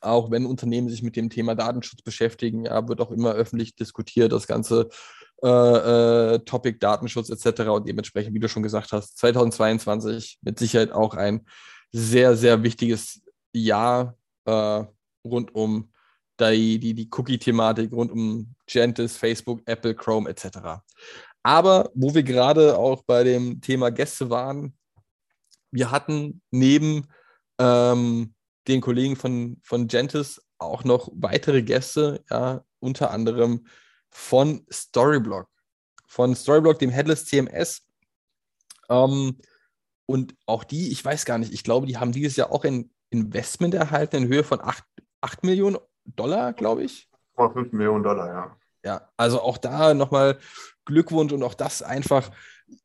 auch wenn Unternehmen sich mit dem Thema Datenschutz beschäftigen, ja, wird auch immer öffentlich diskutiert, das ganze äh, äh, Topic Datenschutz etc. Und dementsprechend, wie du schon gesagt hast, 2022 mit Sicherheit auch ein sehr, sehr wichtiges Jahr äh, rund um die, die, die Cookie-Thematik, rund um Gentis, Facebook, Apple, Chrome etc. Aber wo wir gerade auch bei dem Thema Gäste waren, wir hatten neben ähm, den Kollegen von, von Gentis auch noch weitere Gäste, ja, unter anderem von Storyblock. Von Storyblock, dem Headless CMS. Ähm, und auch die, ich weiß gar nicht, ich glaube, die haben dieses Jahr auch ein Investment erhalten in Höhe von 8, 8 Millionen Dollar, glaube ich. 5 Millionen Dollar, ja. Ja, also auch da nochmal Glückwunsch und auch das einfach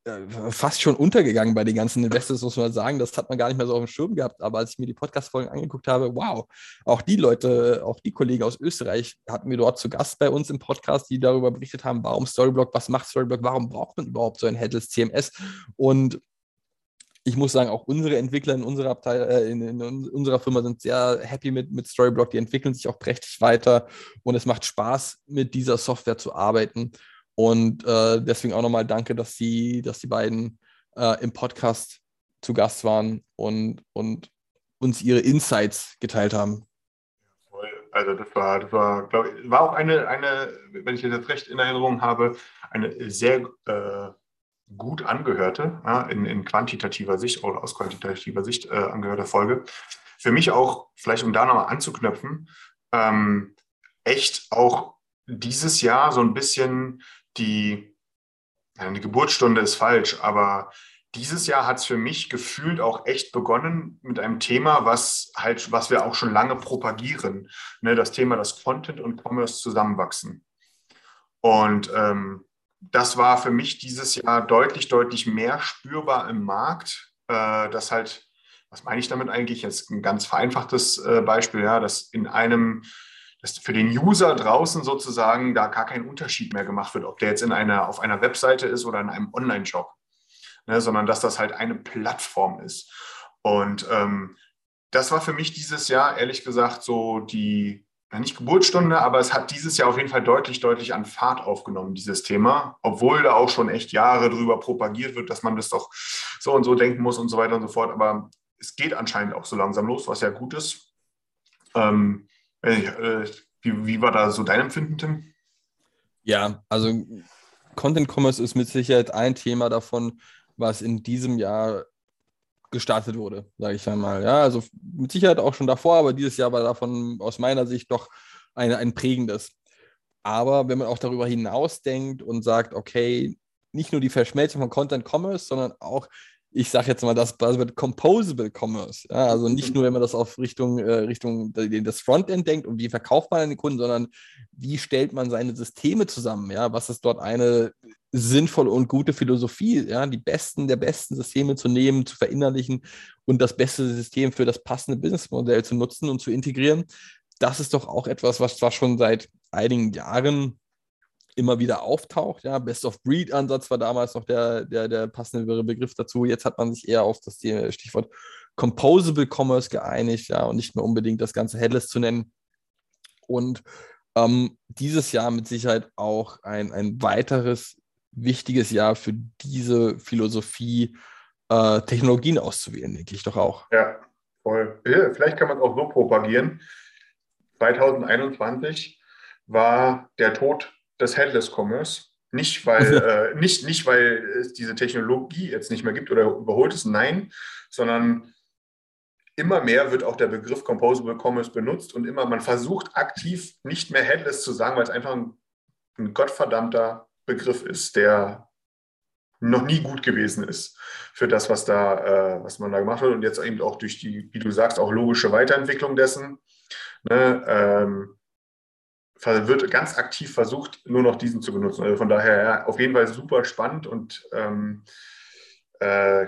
äh, fast schon untergegangen bei den ganzen Investors, muss man sagen. Das hat man gar nicht mehr so auf dem Schirm gehabt. Aber als ich mir die Podcast-Folgen angeguckt habe, wow, auch die Leute, auch die Kollegen aus Österreich hatten wir dort zu Gast bei uns im Podcast, die darüber berichtet haben, warum Storyblock, was macht Storyblock, warum braucht man überhaupt so ein Headless CMS? Und ich muss sagen, auch unsere Entwickler in unserer, Abteil äh, in, in, unserer Firma sind sehr happy mit, mit Storyblock. Die entwickeln sich auch prächtig weiter und es macht Spaß, mit dieser Software zu arbeiten. Und äh, deswegen auch nochmal danke, dass die, dass die beiden äh, im Podcast zu Gast waren und, und uns ihre Insights geteilt haben. Also das war, das war, glaube ich, war auch eine, eine, wenn ich das jetzt recht in Erinnerung habe, eine sehr äh, gut angehörte, ja, in, in, quantitativer Sicht oder aus quantitativer Sicht äh, angehörte Folge. Für mich auch, vielleicht um da nochmal anzuknöpfen, ähm, echt auch dieses Jahr so ein bisschen die, eine Geburtsstunde ist falsch, aber dieses Jahr hat es für mich gefühlt auch echt begonnen mit einem Thema, was halt, was wir auch schon lange propagieren. Ne, das Thema, dass Content und Commerce zusammenwachsen. Und ähm, das war für mich dieses Jahr deutlich, deutlich mehr spürbar im Markt, äh, dass halt, was meine ich damit eigentlich? Jetzt ein ganz vereinfachtes äh, Beispiel, ja, dass in einem, dass für den User draußen sozusagen da gar kein Unterschied mehr gemacht wird, ob der jetzt in einer, auf einer Webseite ist oder in einem Online-Shop, ne, sondern dass das halt eine Plattform ist. Und ähm, das war für mich dieses Jahr, ehrlich gesagt, so die, nicht Geburtsstunde, aber es hat dieses Jahr auf jeden Fall deutlich, deutlich an Fahrt aufgenommen, dieses Thema, obwohl da auch schon echt Jahre drüber propagiert wird, dass man das doch so und so denken muss und so weiter und so fort. Aber es geht anscheinend auch so langsam los, was ja gut ist. Ähm, äh, wie, wie war da so dein Empfinden, Tim? Ja, also Content Commerce ist mit Sicherheit ein Thema davon, was in diesem Jahr gestartet wurde, sage ich einmal. Ja, also mit Sicherheit auch schon davor, aber dieses Jahr war davon aus meiner Sicht doch ein, ein prägendes. Aber wenn man auch darüber hinaus denkt und sagt, okay, nicht nur die Verschmelzung von Content Commerce, sondern auch ich sage jetzt mal das Buzzword Composable Commerce. Ja, also nicht nur, wenn man das auf Richtung, äh, Richtung das Frontend denkt und wie verkauft man an den Kunden, sondern wie stellt man seine Systeme zusammen? Ja, was ist dort eine sinnvolle und gute Philosophie? Ja, die besten der besten Systeme zu nehmen, zu verinnerlichen und das beste System für das passende Businessmodell zu nutzen und zu integrieren. Das ist doch auch etwas, was zwar schon seit einigen Jahren immer wieder auftaucht. Ja, Best-of-Breed-Ansatz war damals noch der, der, der passende Begriff dazu. Jetzt hat man sich eher auf das Stichwort Composable Commerce geeinigt, ja, und nicht mehr unbedingt das ganze Headless zu nennen. Und ähm, dieses Jahr mit Sicherheit auch ein, ein weiteres wichtiges Jahr für diese Philosophie, äh, Technologien auszuwählen, denke ich doch auch. Ja, voll. Vielleicht kann man es auch so propagieren. 2021 war der Tod des Headless Commerce. Nicht weil, [LAUGHS] äh, nicht, nicht, weil es diese Technologie jetzt nicht mehr gibt oder überholt ist, nein, sondern immer mehr wird auch der Begriff Composable Commerce benutzt und immer, man versucht aktiv nicht mehr Headless zu sagen, weil es einfach ein, ein gottverdammter Begriff ist, der noch nie gut gewesen ist für das, was da, äh, was man da gemacht hat und jetzt eben auch durch die, wie du sagst, auch logische Weiterentwicklung dessen. Ne, ähm, wird ganz aktiv versucht, nur noch diesen zu benutzen. Also von daher ja, auf jeden Fall super spannend und ähm, äh,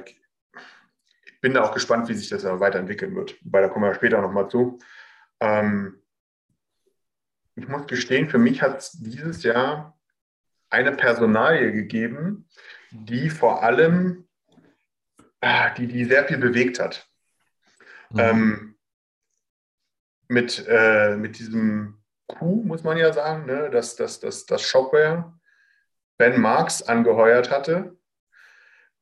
bin da auch gespannt, wie sich das weiterentwickeln wird. Weil da kommen wir später nochmal zu. Ähm, ich muss gestehen, für mich hat es dieses Jahr eine Personalie gegeben, die vor allem, ah, die, die sehr viel bewegt hat. Mhm. Ähm, mit, äh, mit diesem Coup, muss man ja sagen, ne, dass, dass, dass, dass Shopware Ben Marx angeheuert hatte,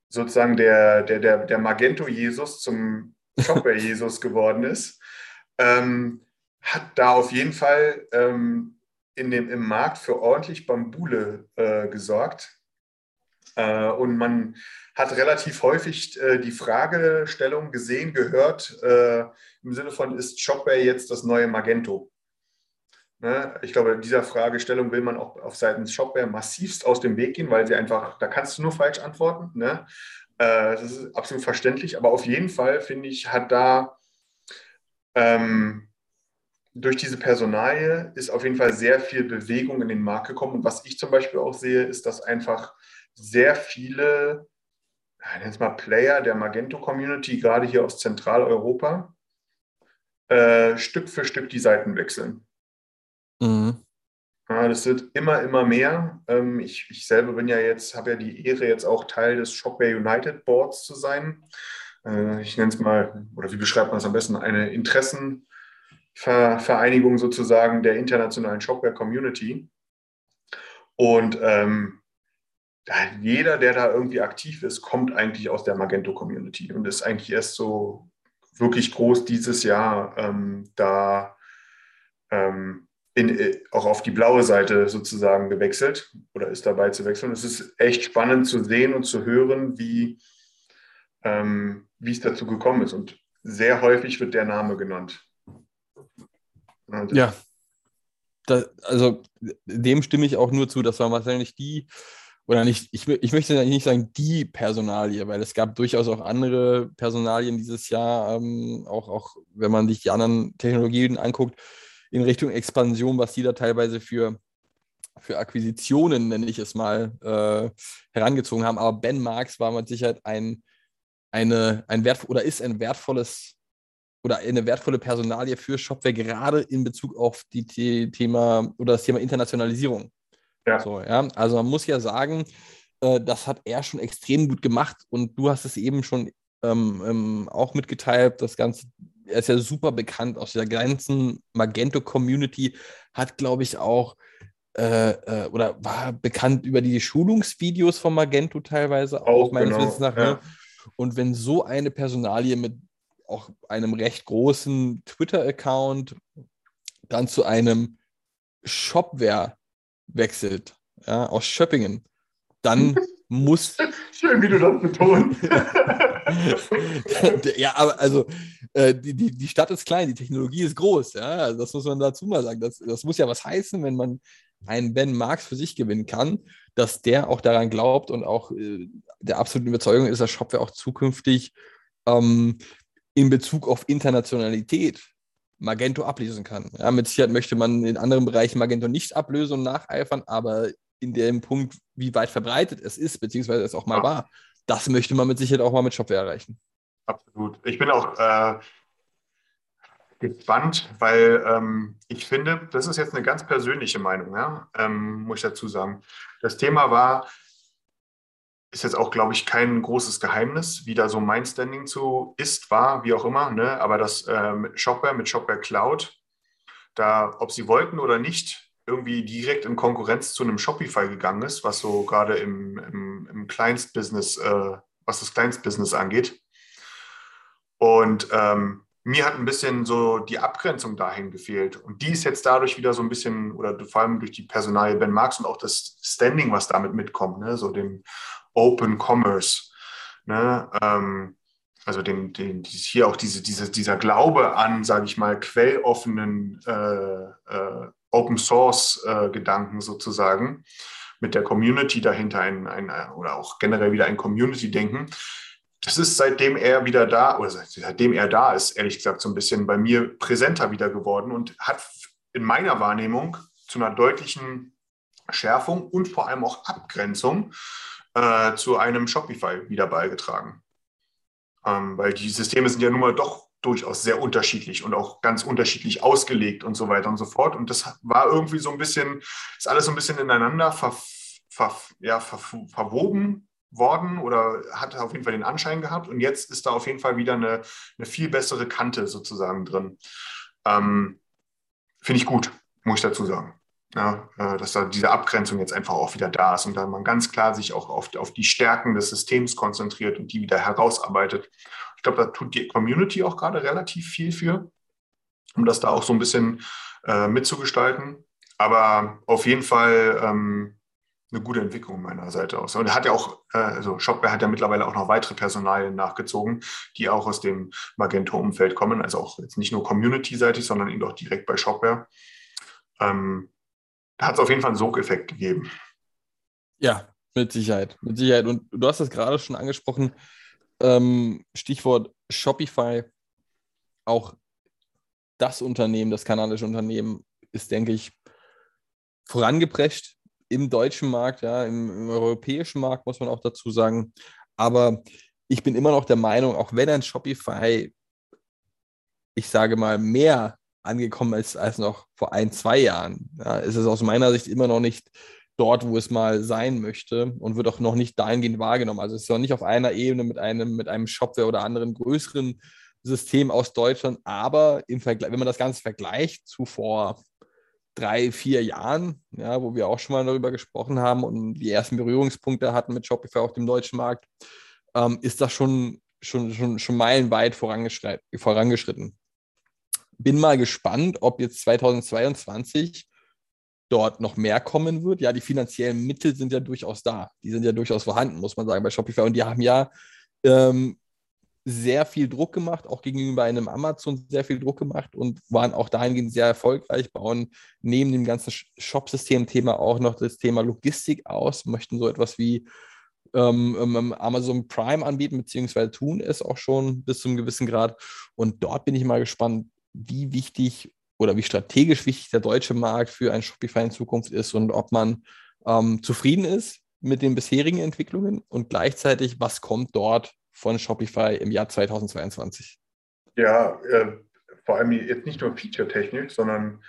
sozusagen der, der, der, der Magento-Jesus zum Shopware-Jesus [LAUGHS] geworden ist, ähm, hat da auf jeden Fall ähm, in dem, im Markt für ordentlich Bambule äh, gesorgt. Äh, und man hat relativ häufig äh, die Fragestellung gesehen, gehört, äh, im Sinne von, ist Shopware jetzt das neue Magento? Ne? Ich glaube, dieser Fragestellung will man auch auf Seiten Shopware massivst aus dem Weg gehen, weil sie einfach, da kannst du nur falsch antworten. Ne? Äh, das ist absolut verständlich, aber auf jeden Fall, finde ich, hat da ähm, durch diese Personalie ist auf jeden Fall sehr viel Bewegung in den Markt gekommen. Und was ich zum Beispiel auch sehe, ist, dass einfach sehr viele, nennen es mal Player der Magento-Community, gerade hier aus Zentraleuropa, äh, Stück für Stück die Seiten wechseln. Mhm. Ja, das wird immer, immer mehr. Ähm, ich, ich selber bin ja jetzt, habe ja die Ehre, jetzt auch Teil des Shopware United Boards zu sein. Äh, ich nenne es mal, oder wie beschreibt man es am besten, eine Interessenvereinigung sozusagen der internationalen Shopware Community. Und ähm, jeder, der da irgendwie aktiv ist, kommt eigentlich aus der Magento Community und ist eigentlich erst so wirklich groß dieses Jahr ähm, da ähm, in, äh, auch auf die blaue Seite sozusagen gewechselt oder ist dabei zu wechseln. Es ist echt spannend zu sehen und zu hören, wie, ähm, wie es dazu gekommen ist. Und sehr häufig wird der Name genannt. Ja, da, also dem stimme ich auch nur zu. Das war wahrscheinlich die, oder nicht, ich, ich möchte nicht sagen die Personalie, weil es gab durchaus auch andere Personalien dieses Jahr, ähm, auch, auch wenn man sich die anderen Technologien anguckt in Richtung Expansion, was die da teilweise für, für Akquisitionen, nenne ich es mal, äh, herangezogen haben. Aber Ben Marx war mit Sicherheit ein, eine, ein wert oder ist ein wertvolles oder eine wertvolle Personalie für Shopware, gerade in Bezug auf die The Thema oder das Thema Internationalisierung. Ja. So, ja. Also man muss ja sagen, äh, das hat er schon extrem gut gemacht und du hast es eben schon ähm, ähm, auch mitgeteilt, das Ganze er ist ja super bekannt aus der ganzen Magento-Community, hat, glaube ich, auch äh, äh, oder war bekannt über die Schulungsvideos von Magento teilweise auch, auch meines genau, Wissens nach. Ne? Ja. Und wenn so eine Personalie mit auch einem recht großen Twitter-Account dann zu einem Shopware wechselt, ja, aus Schöppingen, dann [LAUGHS] muss. Schön, wie du das betonst. [LAUGHS] [LAUGHS] ja, aber also äh, die, die, die Stadt ist klein, die Technologie ist groß. Ja? Also das muss man dazu mal sagen. Das, das muss ja was heißen, wenn man einen Ben Marx für sich gewinnen kann, dass der auch daran glaubt und auch äh, der absoluten Überzeugung ist, dass Shopware auch zukünftig ähm, in Bezug auf Internationalität Magento ablösen kann. Ja, mit Sicherheit möchte man in anderen Bereichen Magento nicht ablösen und nacheifern, aber in dem Punkt, wie weit verbreitet es ist, beziehungsweise es auch mal war, das möchte man mit Sicherheit auch mal mit Shopware erreichen. Absolut. Ich bin auch äh, gespannt, weil ähm, ich finde, das ist jetzt eine ganz persönliche Meinung, ja? ähm, muss ich dazu sagen. Das Thema war, ist jetzt auch, glaube ich, kein großes Geheimnis, wie da so mein Standing zu ist, war, wie auch immer, ne? aber das äh, mit Shopware, mit Shopware Cloud, da, ob sie wollten oder nicht, irgendwie direkt in Konkurrenz zu einem Shopify gegangen ist, was so gerade im, im, im Kleinstbusiness, äh, was das Kleinstbusiness angeht. Und ähm, mir hat ein bisschen so die Abgrenzung dahin gefehlt. Und die ist jetzt dadurch wieder so ein bisschen, oder vor allem durch die Personalie Ben Marx und auch das Standing, was damit mitkommt, ne? so dem Open Commerce. Ne? Ähm, also den, den, hier auch diese, diese, dieser Glaube an, sage ich mal, quelloffenen äh, äh, Open Source äh, Gedanken sozusagen, mit der Community dahinter ein, ein, oder auch generell wieder ein Community-Denken. Das ist seitdem er wieder da, oder seitdem er da ist, ehrlich gesagt, so ein bisschen bei mir präsenter wieder geworden und hat in meiner Wahrnehmung zu einer deutlichen Schärfung und vor allem auch Abgrenzung äh, zu einem Shopify wieder beigetragen. Ähm, weil die Systeme sind ja nun mal doch durchaus sehr unterschiedlich und auch ganz unterschiedlich ausgelegt und so weiter und so fort. Und das war irgendwie so ein bisschen, ist alles so ein bisschen ineinander ver, ver, ja, ver, verwoben worden oder hat auf jeden Fall den Anschein gehabt. Und jetzt ist da auf jeden Fall wieder eine, eine viel bessere Kante sozusagen drin. Ähm, Finde ich gut, muss ich dazu sagen. Ja, äh, dass da diese Abgrenzung jetzt einfach auch wieder da ist und da man ganz klar sich auch auf, auf die Stärken des Systems konzentriert und die wieder herausarbeitet. Ich glaube, da tut die Community auch gerade relativ viel für, um das da auch so ein bisschen äh, mitzugestalten. Aber auf jeden Fall ähm, eine gute Entwicklung meiner Seite aus. Und hat ja auch, äh, also Shopware hat ja mittlerweile auch noch weitere Personalien nachgezogen, die auch aus dem Magento-Umfeld kommen. Also auch jetzt nicht nur community-seitig, sondern eben auch direkt bei Shopware. Ähm, da hat es auf jeden Fall einen Sogeffekt gegeben. Ja, mit Sicherheit. Mit Sicherheit. Und du hast das gerade schon angesprochen. Ähm, Stichwort Shopify. Auch das Unternehmen, das kanadische Unternehmen, ist, denke ich, vorangeprescht im deutschen Markt, ja, im, im, europäischen Markt, muss man auch dazu sagen. Aber ich bin immer noch der Meinung, auch wenn ein Shopify, ich sage mal, mehr angekommen ist als noch vor ein, zwei Jahren, ja, ist es aus meiner Sicht immer noch nicht dort, wo es mal sein möchte und wird auch noch nicht dahingehend wahrgenommen. Also es ist noch nicht auf einer Ebene mit einem, mit einem Shopware oder anderen größeren System aus Deutschland, aber im Vergleich, wenn man das Ganze vergleicht zu vor drei, vier Jahren, ja, wo wir auch schon mal darüber gesprochen haben und die ersten Berührungspunkte hatten mit Shopify auf dem deutschen Markt, ähm, ist das schon, schon, schon, schon meilenweit vorangeschritten. Bin mal gespannt, ob jetzt 2022 dort noch mehr kommen wird. Ja, die finanziellen Mittel sind ja durchaus da. Die sind ja durchaus vorhanden, muss man sagen, bei Shopify. Und die haben ja ähm, sehr viel Druck gemacht, auch gegenüber einem Amazon sehr viel Druck gemacht und waren auch dahingehend sehr erfolgreich, bauen neben dem ganzen Shop-System-Thema auch noch das Thema Logistik aus, möchten so etwas wie ähm, ähm, ähm, Amazon Prime anbieten, beziehungsweise tun es auch schon bis zu einem gewissen Grad. Und dort bin ich mal gespannt, wie wichtig oder wie strategisch wichtig der deutsche Markt für ein Shopify in Zukunft ist und ob man ähm, zufrieden ist mit den bisherigen Entwicklungen und gleichzeitig, was kommt dort von Shopify im Jahr 2022? Ja, äh, vor allem jetzt nicht nur feature-technisch, sondern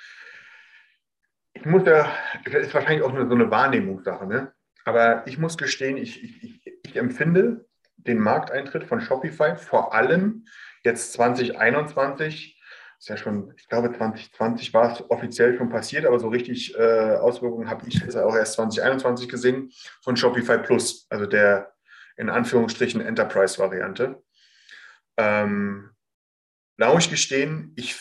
ich muss ja, das ist wahrscheinlich auch nur so eine Wahrnehmungssache, ne? aber ich muss gestehen, ich, ich, ich empfinde den Markteintritt von Shopify vor allem jetzt 2021 ist ja schon, ich glaube 2020 war es offiziell schon passiert, aber so richtig äh, Auswirkungen habe ich jetzt auch erst 2021 gesehen von Shopify Plus, also der in Anführungsstrichen Enterprise-Variante. Ähm, ich gestehen, ich,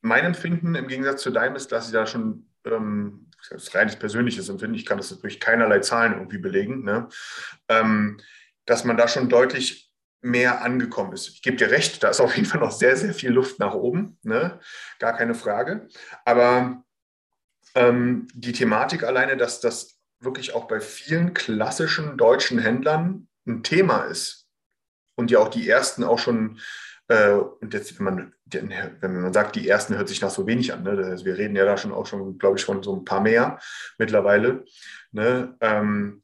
mein Empfinden im Gegensatz zu deinem ist, dass ich da schon, ähm, das ist reines persönliches Empfinden, ich kann das durch keinerlei Zahlen irgendwie belegen, ne? ähm, dass man da schon deutlich mehr angekommen ist. Ich gebe dir recht, da ist auf jeden Fall noch sehr, sehr viel Luft nach oben, ne? gar keine Frage. Aber ähm, die Thematik alleine, dass das wirklich auch bei vielen klassischen deutschen Händlern ein Thema ist und ja auch die ersten auch schon, äh, und jetzt, wenn man, wenn man sagt, die ersten hört sich nach so wenig an, ne? also wir reden ja da schon auch schon, glaube ich, von so ein paar mehr mittlerweile, ne? ähm,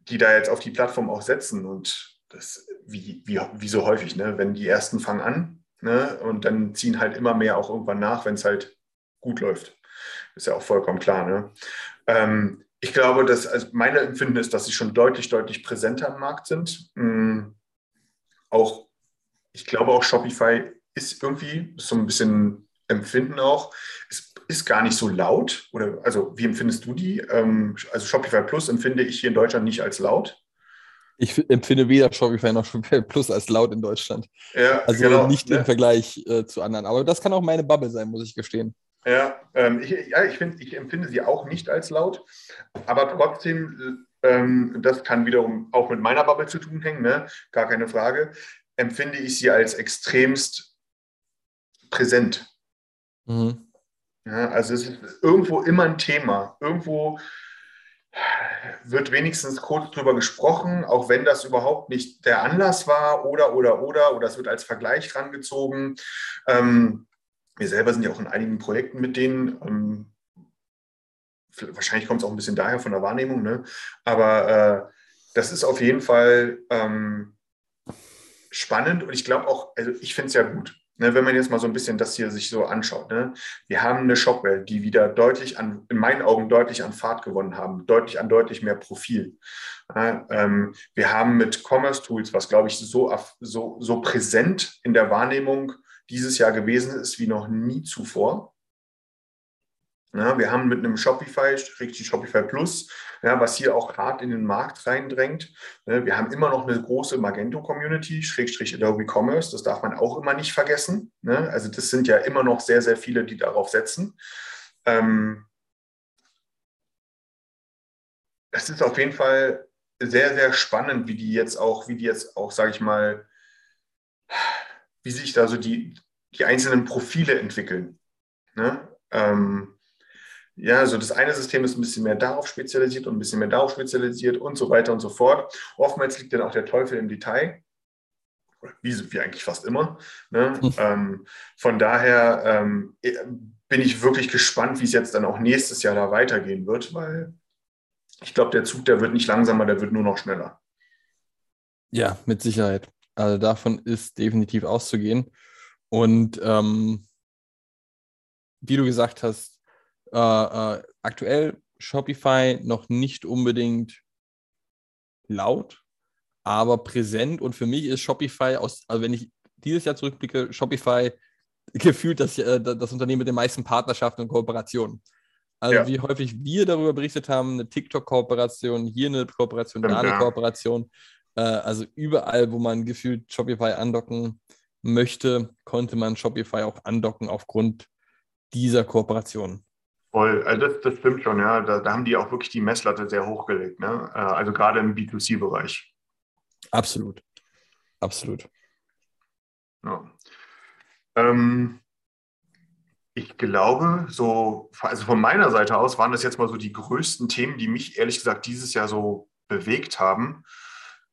die da jetzt auf die Plattform auch setzen und das, wie, wie, wie so häufig, ne? wenn die ersten fangen an ne? und dann ziehen halt immer mehr auch irgendwann nach, wenn es halt gut läuft. Ist ja auch vollkommen klar. Ne? Ähm, ich glaube, dass also meine Empfinden ist, dass sie schon deutlich, deutlich präsenter am Markt sind. Mhm. Auch, ich glaube auch Shopify ist irgendwie so ein bisschen Empfinden auch. Es ist gar nicht so laut. Oder also wie empfindest du die? Ähm, also Shopify Plus empfinde ich hier in Deutschland nicht als laut. Ich empfinde weder Shopify noch Shopify Plus als laut in Deutschland. Ja, also genau, nicht ne? im Vergleich äh, zu anderen. Aber das kann auch meine Bubble sein, muss ich gestehen. Ja, ähm, ich, ja ich, find, ich empfinde sie auch nicht als laut, aber trotzdem, ähm, das kann wiederum auch mit meiner Bubble zu tun hängen, ne? gar keine Frage, empfinde ich sie als extremst präsent. Mhm. Ja, also es ist irgendwo immer ein Thema. Irgendwo wird wenigstens kurz drüber gesprochen, auch wenn das überhaupt nicht der Anlass war oder, oder, oder, oder es wird als Vergleich rangezogen. Ähm, wir selber sind ja auch in einigen Projekten mit denen. Ähm, wahrscheinlich kommt es auch ein bisschen daher von der Wahrnehmung, ne? aber äh, das ist auf jeden Fall ähm, spannend und ich glaube auch, also ich finde es ja gut. Ne, wenn man jetzt mal so ein bisschen das hier sich so anschaut. Ne? Wir haben eine Shopware, die wieder deutlich an, in meinen Augen deutlich an Fahrt gewonnen haben, deutlich an deutlich mehr Profil. Ja, ähm, wir haben mit Commerce Tools, was glaube ich so, so, so präsent in der Wahrnehmung dieses Jahr gewesen ist wie noch nie zuvor. Ja, wir haben mit einem Shopify, richtig Shopify Plus, ja, was hier auch hart in den Markt reindrängt. Ne, wir haben immer noch eine große Magento-Community, Schrägstrich Adobe Commerce, das darf man auch immer nicht vergessen. Ne? Also das sind ja immer noch sehr, sehr viele, die darauf setzen. Ähm, es ist auf jeden Fall sehr, sehr spannend, wie die jetzt auch, wie die jetzt auch, sage ich mal, wie sich da so die, die einzelnen Profile entwickeln. Ne? Ähm, ja, also das eine System ist ein bisschen mehr darauf spezialisiert und ein bisschen mehr darauf spezialisiert und so weiter und so fort. Oftmals liegt dann auch der Teufel im Detail, wie, wie eigentlich fast immer. Ne? Hm. [LAUGHS] Ähm, von daher ähm, bin ich wirklich gespannt, wie es jetzt dann auch nächstes Jahr da weitergehen wird, weil ich glaube, der Zug, der wird nicht langsamer, der wird nur noch schneller. Ja, mit Sicherheit. Also davon ist definitiv auszugehen. Und ähm, wie du gesagt hast, äh, äh, aktuell Shopify noch nicht unbedingt laut, aber präsent. Und für mich ist Shopify, aus, also wenn ich dieses Jahr zurückblicke, Shopify [LAUGHS] gefühlt das, äh, das Unternehmen mit den meisten Partnerschaften und Kooperationen. Also ja. wie häufig wir darüber berichtet haben, eine TikTok-Kooperation, hier eine Kooperation, da eine ja. Kooperation. Äh, also überall, wo man gefühlt Shopify andocken möchte, konnte man Shopify auch andocken aufgrund dieser Kooperation. Voll, also das, das stimmt schon, ja. Da, da, haben die auch wirklich die Messlatte sehr hochgelegt, ne? Äh, also gerade im B2C-Bereich. Absolut. Absolut. Ja. Ähm, ich glaube, so, also von meiner Seite aus waren das jetzt mal so die größten Themen, die mich ehrlich gesagt dieses Jahr so bewegt haben.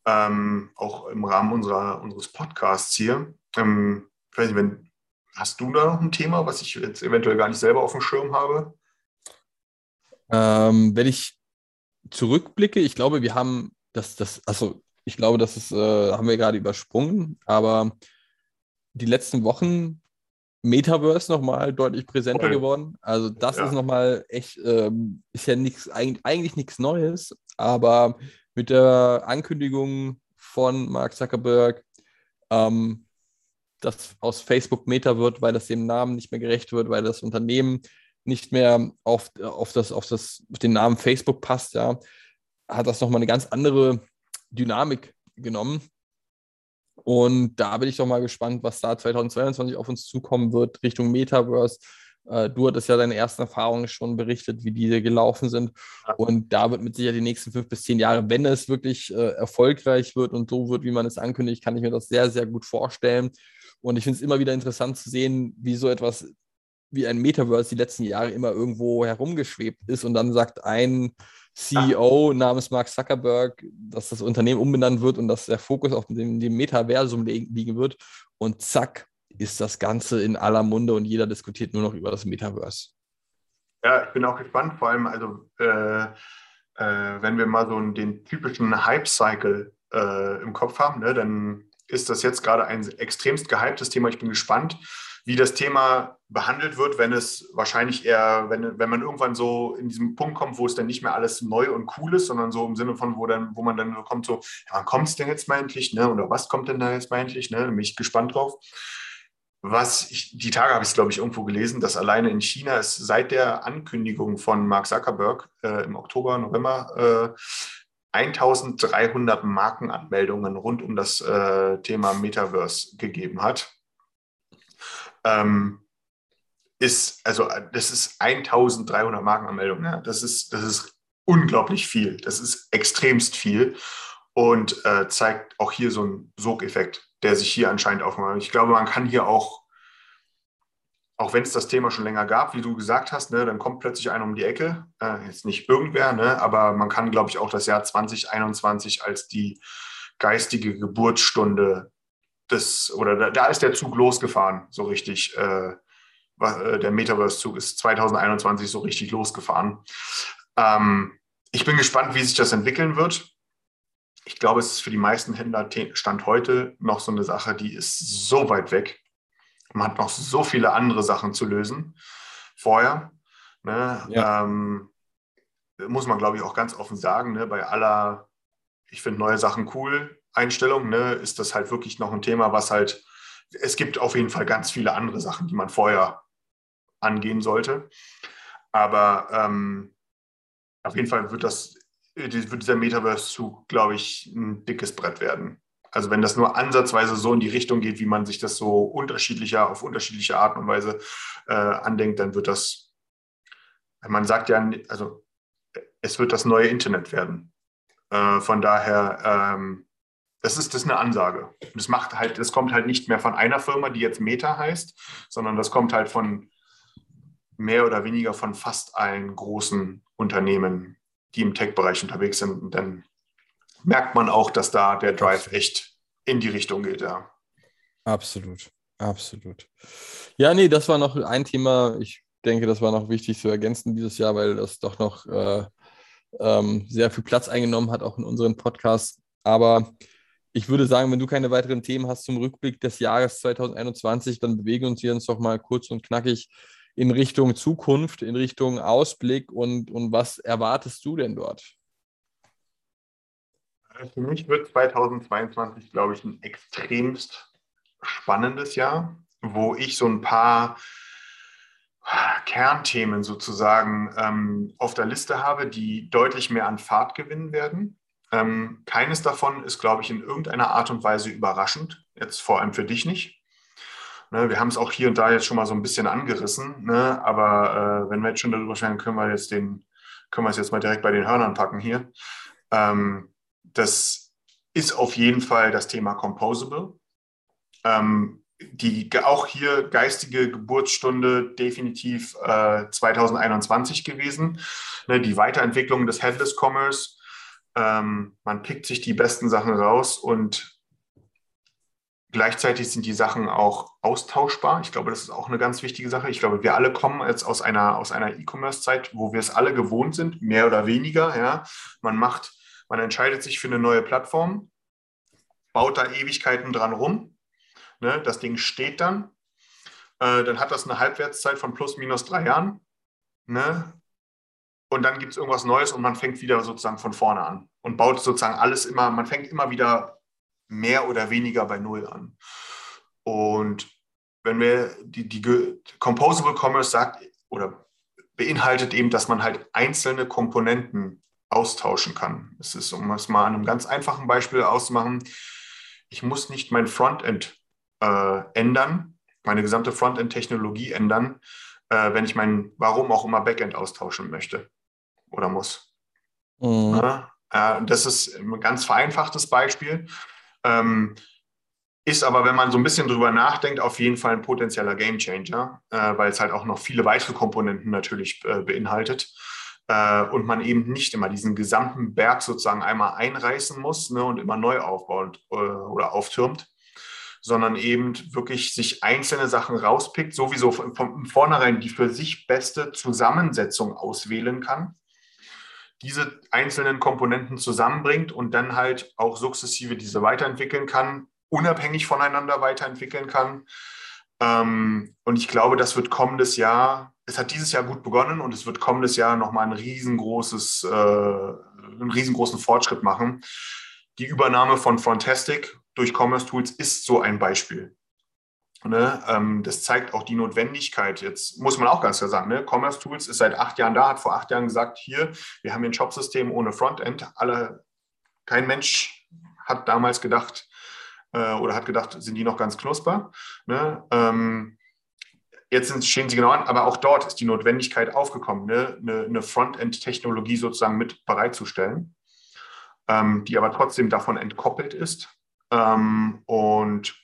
Ähm, auch im Rahmen unserer, unseres Podcasts hier. Ähm, ich weiß nicht, wenn, hast du da noch ein Thema, was ich jetzt eventuell gar nicht selber auf dem Schirm habe? Ähm, wenn ich zurückblicke, ich glaube, wir haben das, das, also ich glaube, das ist, äh, haben wir gerade übersprungen, aber die letzten Wochen Metaverse nochmal deutlich präsenter Voll. geworden. Also das ja. ist nochmal echt, ähm, ist ja nichts, eigentlich, eigentlich nichts Neues, aber mit der Ankündigung von Mark Zuckerberg, ähm, dass aus Facebook Meta wird, weil das dem Namen nicht mehr gerecht wird, weil das Unternehmen nicht mehr auf, auf, das, auf, das, auf den Namen Facebook passt, ja, hat das nochmal eine ganz andere Dynamik genommen. Und da bin ich doch mal gespannt, was da 2022 auf uns zukommen wird Richtung Metaverse. Äh, du hattest ja deine ersten Erfahrungen schon berichtet, wie diese gelaufen sind. Und da wird mit Sicherheit die nächsten fünf bis zehn Jahre, wenn es wirklich äh, erfolgreich wird und so wird, wie man es ankündigt, kann ich mir das sehr, sehr gut vorstellen. Und ich finde es immer wieder interessant zu sehen, wie so etwas wie ein Metaverse die letzten Jahre immer irgendwo herumgeschwebt ist und dann sagt ein CEO namens Mark Zuckerberg, dass das Unternehmen umbenannt wird und dass der Fokus auf dem, dem Metaversum liegen wird und zack ist das Ganze in aller Munde und jeder diskutiert nur noch über das Metaverse. Ja, ich bin auch gespannt, vor allem, also äh, äh, wenn wir mal so den typischen Hype-Cycle äh, im Kopf haben, ne, dann ist das jetzt gerade ein extremst gehyptes Thema. Ich bin gespannt, wie das Thema behandelt wird, wenn es wahrscheinlich eher, wenn, wenn man irgendwann so in diesem Punkt kommt, wo es dann nicht mehr alles neu und cool ist, sondern so im Sinne von, wo dann, wo man dann kommt, so, ja, wann kommt es denn jetzt mal endlich, ne? Oder was kommt denn da jetzt mal endlich? Ne? Bin ich gespannt drauf. Was ich, die Tage habe ich es, glaube ich, irgendwo gelesen, dass alleine in China es seit der Ankündigung von Mark Zuckerberg äh, im Oktober, November äh, 1300 Markenanmeldungen rund um das äh, Thema Metaverse gegeben hat ähm, ist, also das ist 1300 Markenanmeldungen. Ja? Das, ist, das ist unglaublich viel. Das ist extremst viel und äh, zeigt auch hier so einen Sogeffekt, der sich hier anscheinend aufmacht. Ich glaube, man kann hier auch, auch wenn es das Thema schon länger gab, wie du gesagt hast, ne, dann kommt plötzlich einer um die Ecke. Äh, jetzt nicht irgendwer, ne, aber man kann, glaube ich, auch das Jahr 2021 als die geistige Geburtsstunde das, oder da, da, ist der Zug losgefahren, so richtig. Äh, äh der Metaverse-Zug ist 2021 so richtig losgefahren. Ähm, ich bin gespannt, wie sich das entwickeln wird. Ich glaube, es ist für die meisten Händler Stand heute noch so eine Sache, die ist so weit weg. Man hat noch so viele andere Sachen zu lösen vorher. Ne? Ja. Ähm, muss man, glaube ich, auch ganz offen sagen, ne? bei aller, ich finde neue Sachen cool, Einstellung, ne? ist das halt wirklich noch ein Thema, was halt, es gibt auf jeden Fall ganz viele andere Sachen, die man vorher angehen sollte. Aber ähm, auf jeden Fall wird das, wird dieser Metaverse-Zug, glaube ich, ein dickes Brett werden. Also wenn das nur ansatzweise so in die Richtung geht, wie man sich das so unterschiedlicher, auf unterschiedliche Art und Weise äh, andenkt, dann wird das, man sagt ja, also es wird das neue Internet werden. Äh, von daher, ähm, das ist, das ist eine Ansage. Das macht halt, das kommt halt nicht mehr von einer Firma, die jetzt Meta heißt, sondern das kommt halt von mehr oder weniger von fast allen großen Unternehmen, die im Tech-Bereich unterwegs sind. Und dann merkt man auch, dass da der Drive echt in die Richtung geht, ja. Absolut, absolut. Ja, nee, das war noch ein Thema. Ich denke, das war noch wichtig zu ergänzen dieses Jahr, weil das doch noch äh, ähm, sehr viel Platz eingenommen hat, auch in unseren Podcasts. Aber ich würde sagen, wenn du keine weiteren Themen hast zum Rückblick des Jahres 2021, dann bewegen uns hier uns doch mal kurz und knackig in Richtung Zukunft, in Richtung Ausblick und, und was erwartest du denn dort? Für mich wird 2022, glaube ich, ein extremst spannendes Jahr, wo ich so ein paar Kernthemen sozusagen ähm, auf der Liste habe, die deutlich mehr an Fahrt gewinnen werden. Ähm, keines davon ist, glaube ich, in irgendeiner Art und Weise überraschend, jetzt vor allem für dich nicht. Ne, wir haben es auch hier und da jetzt schon mal so ein bisschen angerissen, ne, aber äh, wenn wir jetzt schon darüber sprechen, können wir jetzt den, können wir es jetzt mal direkt bei den Hörnern packen hier. Ähm, das ist auf jeden Fall das Thema Composable. Ähm, die auch hier geistige Geburtsstunde definitiv äh, 2021 gewesen. Ne, die Weiterentwicklung des Headless Commerce. Ähm, man pickt sich die besten Sachen raus und gleichzeitig sind die Sachen auch austauschbar. Ich glaube, das ist auch eine ganz wichtige Sache. Ich glaube, wir alle kommen jetzt aus einer, aus einer E-Commerce-Zeit, wo wir es alle gewohnt sind, mehr oder weniger. Ja. Man macht, man entscheidet sich für eine neue Plattform, baut da Ewigkeiten dran rum Ne? Das Ding steht dann. Äh, dann hat das eine Halbwertszeit von plus minus drei Jahren. Ne? Und dann gibt es irgendwas Neues und man fängt wieder sozusagen von vorne an und baut sozusagen alles immer, man fängt immer wieder mehr oder weniger bei Null an. Und wenn wir die, die Composable Commerce sagt oder beinhaltet eben, dass man halt einzelne Komponenten austauschen kann. Es ist, um es mal an einem ganz einfachen Beispiel auszumachen, ich muss nicht mein Frontend äh, ändern, meine gesamte Frontend-Technologie ändern, äh, wenn ich mein, warum auch immer, Backend austauschen möchte oder muss. Mhm. Ja, äh, das ist ein ganz vereinfachtes Beispiel. Ähm, ist aber, wenn man so ein bisschen drüber nachdenkt, auf jeden Fall ein potenzieller Gamechanger, äh, weil es halt auch noch viele weitere Komponenten natürlich äh, beinhaltet äh, und man eben nicht immer diesen gesamten Berg sozusagen einmal einreißen muss ne, und immer neu aufbaut äh, oder auftürmt, sondern eben wirklich sich einzelne Sachen rauspickt, sowieso von, von vornherein die für sich beste Zusammensetzung auswählen kann, diese einzelnen Komponenten zusammenbringt und dann halt auch sukzessive diese weiterentwickeln kann, unabhängig voneinander weiterentwickeln kann. Ähm, und ich glaube, das wird kommendes Jahr, es hat dieses Jahr gut begonnen und es wird kommendes Jahr nochmal ein riesengroßes, äh, einen riesengroßen Fortschritt machen. Die Übernahme von Frontastic durch Commerce Tools ist so ein Beispiel. Ne? Ähm, das zeigt auch die Notwendigkeit. Jetzt muss man auch ganz klar sagen, ne? Commerce Tools ist seit acht Jahren da, hat vor acht Jahren gesagt, hier, wir haben ein Shopsystem ohne Frontend. Alle, kein Mensch hat damals gedacht äh, oder hat gedacht, sind die noch ganz knusper. Ne? Ähm, jetzt stehen sie genau an, aber auch dort ist die Notwendigkeit aufgekommen, ne? eine, eine Frontend-Technologie sozusagen mit bereitzustellen, ähm, die aber trotzdem davon entkoppelt ist ähm, und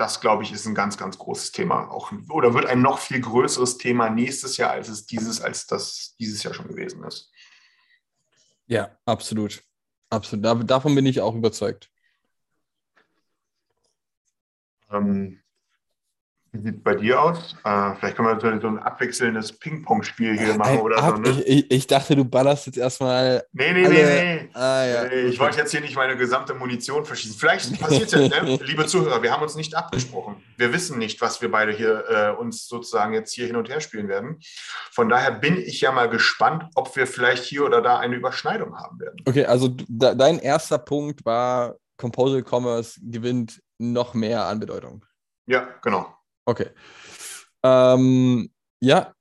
das, glaube ich, ist ein ganz, ganz großes Thema. Auch, oder wird ein noch viel größeres Thema nächstes Jahr, als es dieses, als das dieses Jahr schon gewesen ist. Ja, absolut. Absolut. Davon bin ich auch überzeugt. Ähm, Wie sieht es bei dir aus? Äh, vielleicht können wir so ein abwechselndes Ping-Pong-Spiel hier machen Ein oder Ab- so. Ne? ich, ich, dachte, du ballerst jetzt erstmal. Nee, nee, alle- nee, nee. Ah, ja. Äh, Ich wollte jetzt hier nicht meine gesamte Munition verschießen. Vielleicht passiert es ja, ne? [LAUGHS] liebe Zuhörer, wir haben uns nicht abgesprochen. Wir wissen nicht, was wir beide hier äh, uns sozusagen jetzt hier hin und her spielen werden. Von daher bin ich ja mal gespannt, ob wir vielleicht hier oder da eine Überschneidung haben werden. Okay, also de- dein erster Punkt war, Composable Commerce gewinnt noch mehr an Bedeutung. Ja, genau. Okay. Ähm, ja,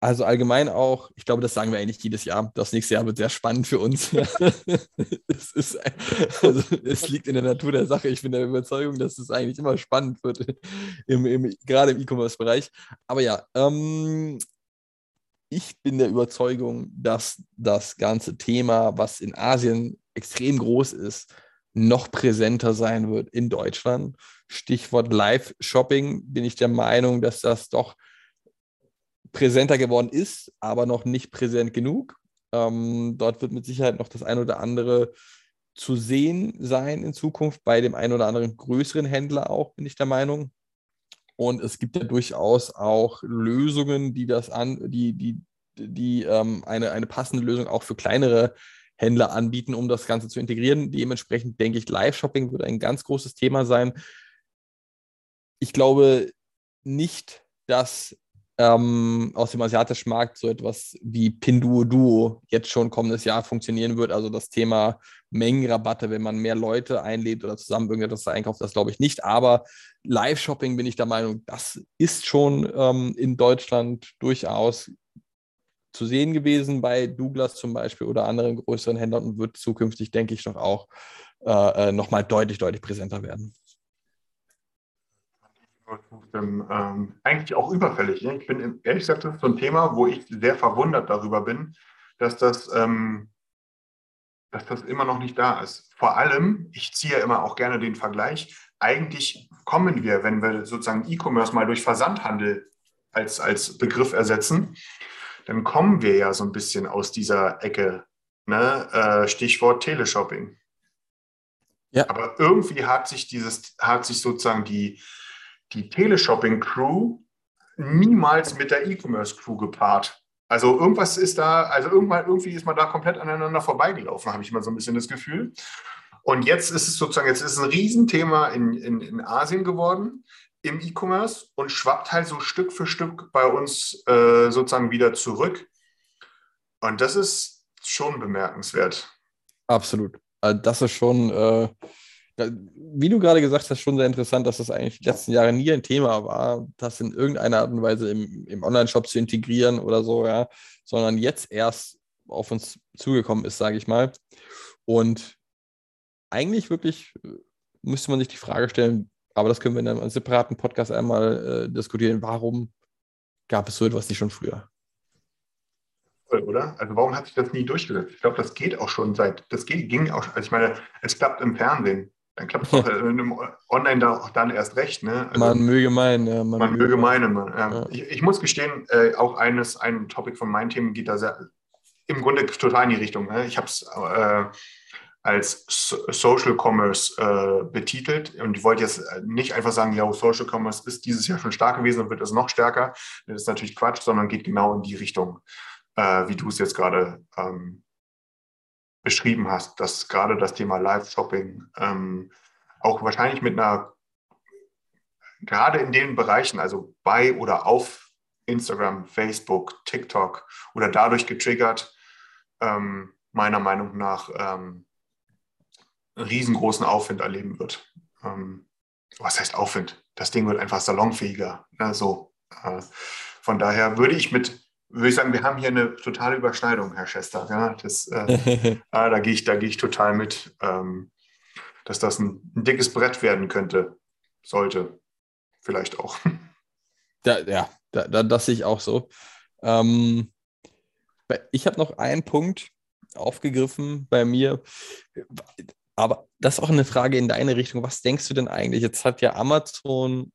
also allgemein auch, ich glaube, das sagen wir eigentlich jedes Jahr. Das nächste Jahr wird sehr spannend für uns. [LAUGHS] es, ist, also, es liegt in der Natur der Sache. Ich bin der Überzeugung, dass es eigentlich immer spannend wird, im, im, gerade im E-Commerce-Bereich. Aber ja, ähm, ich bin der Überzeugung, dass das ganze Thema, was in Asien extrem groß ist, noch präsenter sein wird in Deutschland. Stichwort Live-Shopping bin ich der Meinung, dass das doch präsenter geworden ist, aber noch nicht präsent genug. Ähm, dort wird mit Sicherheit noch das ein oder andere zu sehen sein in Zukunft, bei dem ein oder anderen größeren Händler auch, bin ich der Meinung. Und es gibt ja durchaus auch Lösungen, die das an, die, die, die ähm, eine, eine passende Lösung auch für kleinere Händler anbieten, um das Ganze zu integrieren. Dementsprechend denke ich, Live-Shopping wird ein ganz großes Thema sein. Ich glaube nicht, dass ähm, aus dem asiatischen Markt so etwas wie Pinduoduo jetzt schon kommendes Jahr funktionieren wird. Also das Thema Mengenrabatte, wenn man mehr Leute einlädt oder zusammen irgendetwas einkauft, das glaube ich nicht. Aber Live-Shopping bin ich der Meinung, das ist schon ähm, in Deutschland durchaus zu sehen gewesen bei Douglas zum Beispiel oder anderen größeren Händlern und wird zukünftig, denke ich, noch auch äh, nochmal deutlich, deutlich präsenter werden. Ähm, eigentlich auch überfällig. Ne? Ich bin ehrlich gesagt, das ist so ein Thema, wo ich sehr verwundert darüber bin, dass das, ähm, dass das immer noch nicht da ist. Vor allem, ich ziehe ja immer auch gerne den Vergleich, eigentlich kommen wir, wenn wir sozusagen E-Commerce mal durch Versandhandel als, als Begriff ersetzen, dann kommen wir ja so ein bisschen aus dieser Ecke. Ne? Äh, Stichwort Teleshopping. Ja. Aber irgendwie hat sich dieses, hat sich sozusagen die, die Teleshopping-Crew niemals mit der E-Commerce-Crew gepaart. Also irgendwas ist da, also irgendwann, irgendwie ist man da komplett aneinander vorbeigelaufen, habe ich mal so ein bisschen das Gefühl. Und jetzt ist es sozusagen, jetzt ist es ein Riesenthema in, in, in Asien geworden, im E-Commerce und schwappt halt so Stück für Stück bei uns äh, sozusagen wieder zurück. Und das ist schon bemerkenswert. Absolut. Also das ist schon, äh, wie du gerade gesagt hast, schon sehr interessant, dass das eigentlich die letzten Jahre nie ein Thema war, das in irgendeiner Art und Weise im, im Online-Shop zu integrieren oder so, ja, sondern jetzt erst auf uns zugekommen ist, sage ich mal. Und eigentlich wirklich äh, müsste man sich die Frage stellen, aber das können wir in einem separaten Podcast einmal äh, diskutieren, warum gab es so etwas nicht schon früher? Oder? Also warum hat sich das nie durchgesetzt? Ich glaube, das geht auch schon seit, das ging auch, also ich meine, es klappt im Fernsehen. Dann klappt es auch einem online da auch dann erst recht. Ne? Also, man möge meinen, ja, man möge meinen. Man, ja. Ja. Ich, ich muss gestehen, äh, auch eines, ein Topic von meinen Themen geht da sehr, im Grunde total in die Richtung. Ne? Ich habe es äh, als so Social Commerce äh, betitelt und ich wollte jetzt nicht einfach sagen, ja, Social Commerce ist dieses Jahr schon stark gewesen und wird es noch stärker. Das ist natürlich Quatsch, sondern geht genau in die Richtung, äh, wie du es jetzt gerade ähm, beschrieben hast, dass gerade das Thema Live-Shopping ähm, auch wahrscheinlich mit einer, gerade in den Bereichen, also bei oder auf Instagram, Facebook, TikTok oder dadurch getriggert, ähm, meiner Meinung nach ähm, riesengroßen Aufwind erleben wird. Ähm, was heißt Aufwind? Das Ding wird einfach salonfähiger. Ne? So, äh, von daher würde ich mit, würde ich sagen, wir haben hier eine totale Überschneidung, Herr Schester. Ja? Das, äh, [LAUGHS] ah, da gehe ich, da gehe ich total mit, ähm, dass das ein, ein dickes Brett werden könnte, sollte, vielleicht auch. [LAUGHS] Da, ja, da, da, das sehe ich auch so. Ähm, ich habe noch einen Punkt aufgegriffen bei mir, aber das ist auch eine Frage in deine Richtung. Was denkst du denn eigentlich? Jetzt hat ja Amazon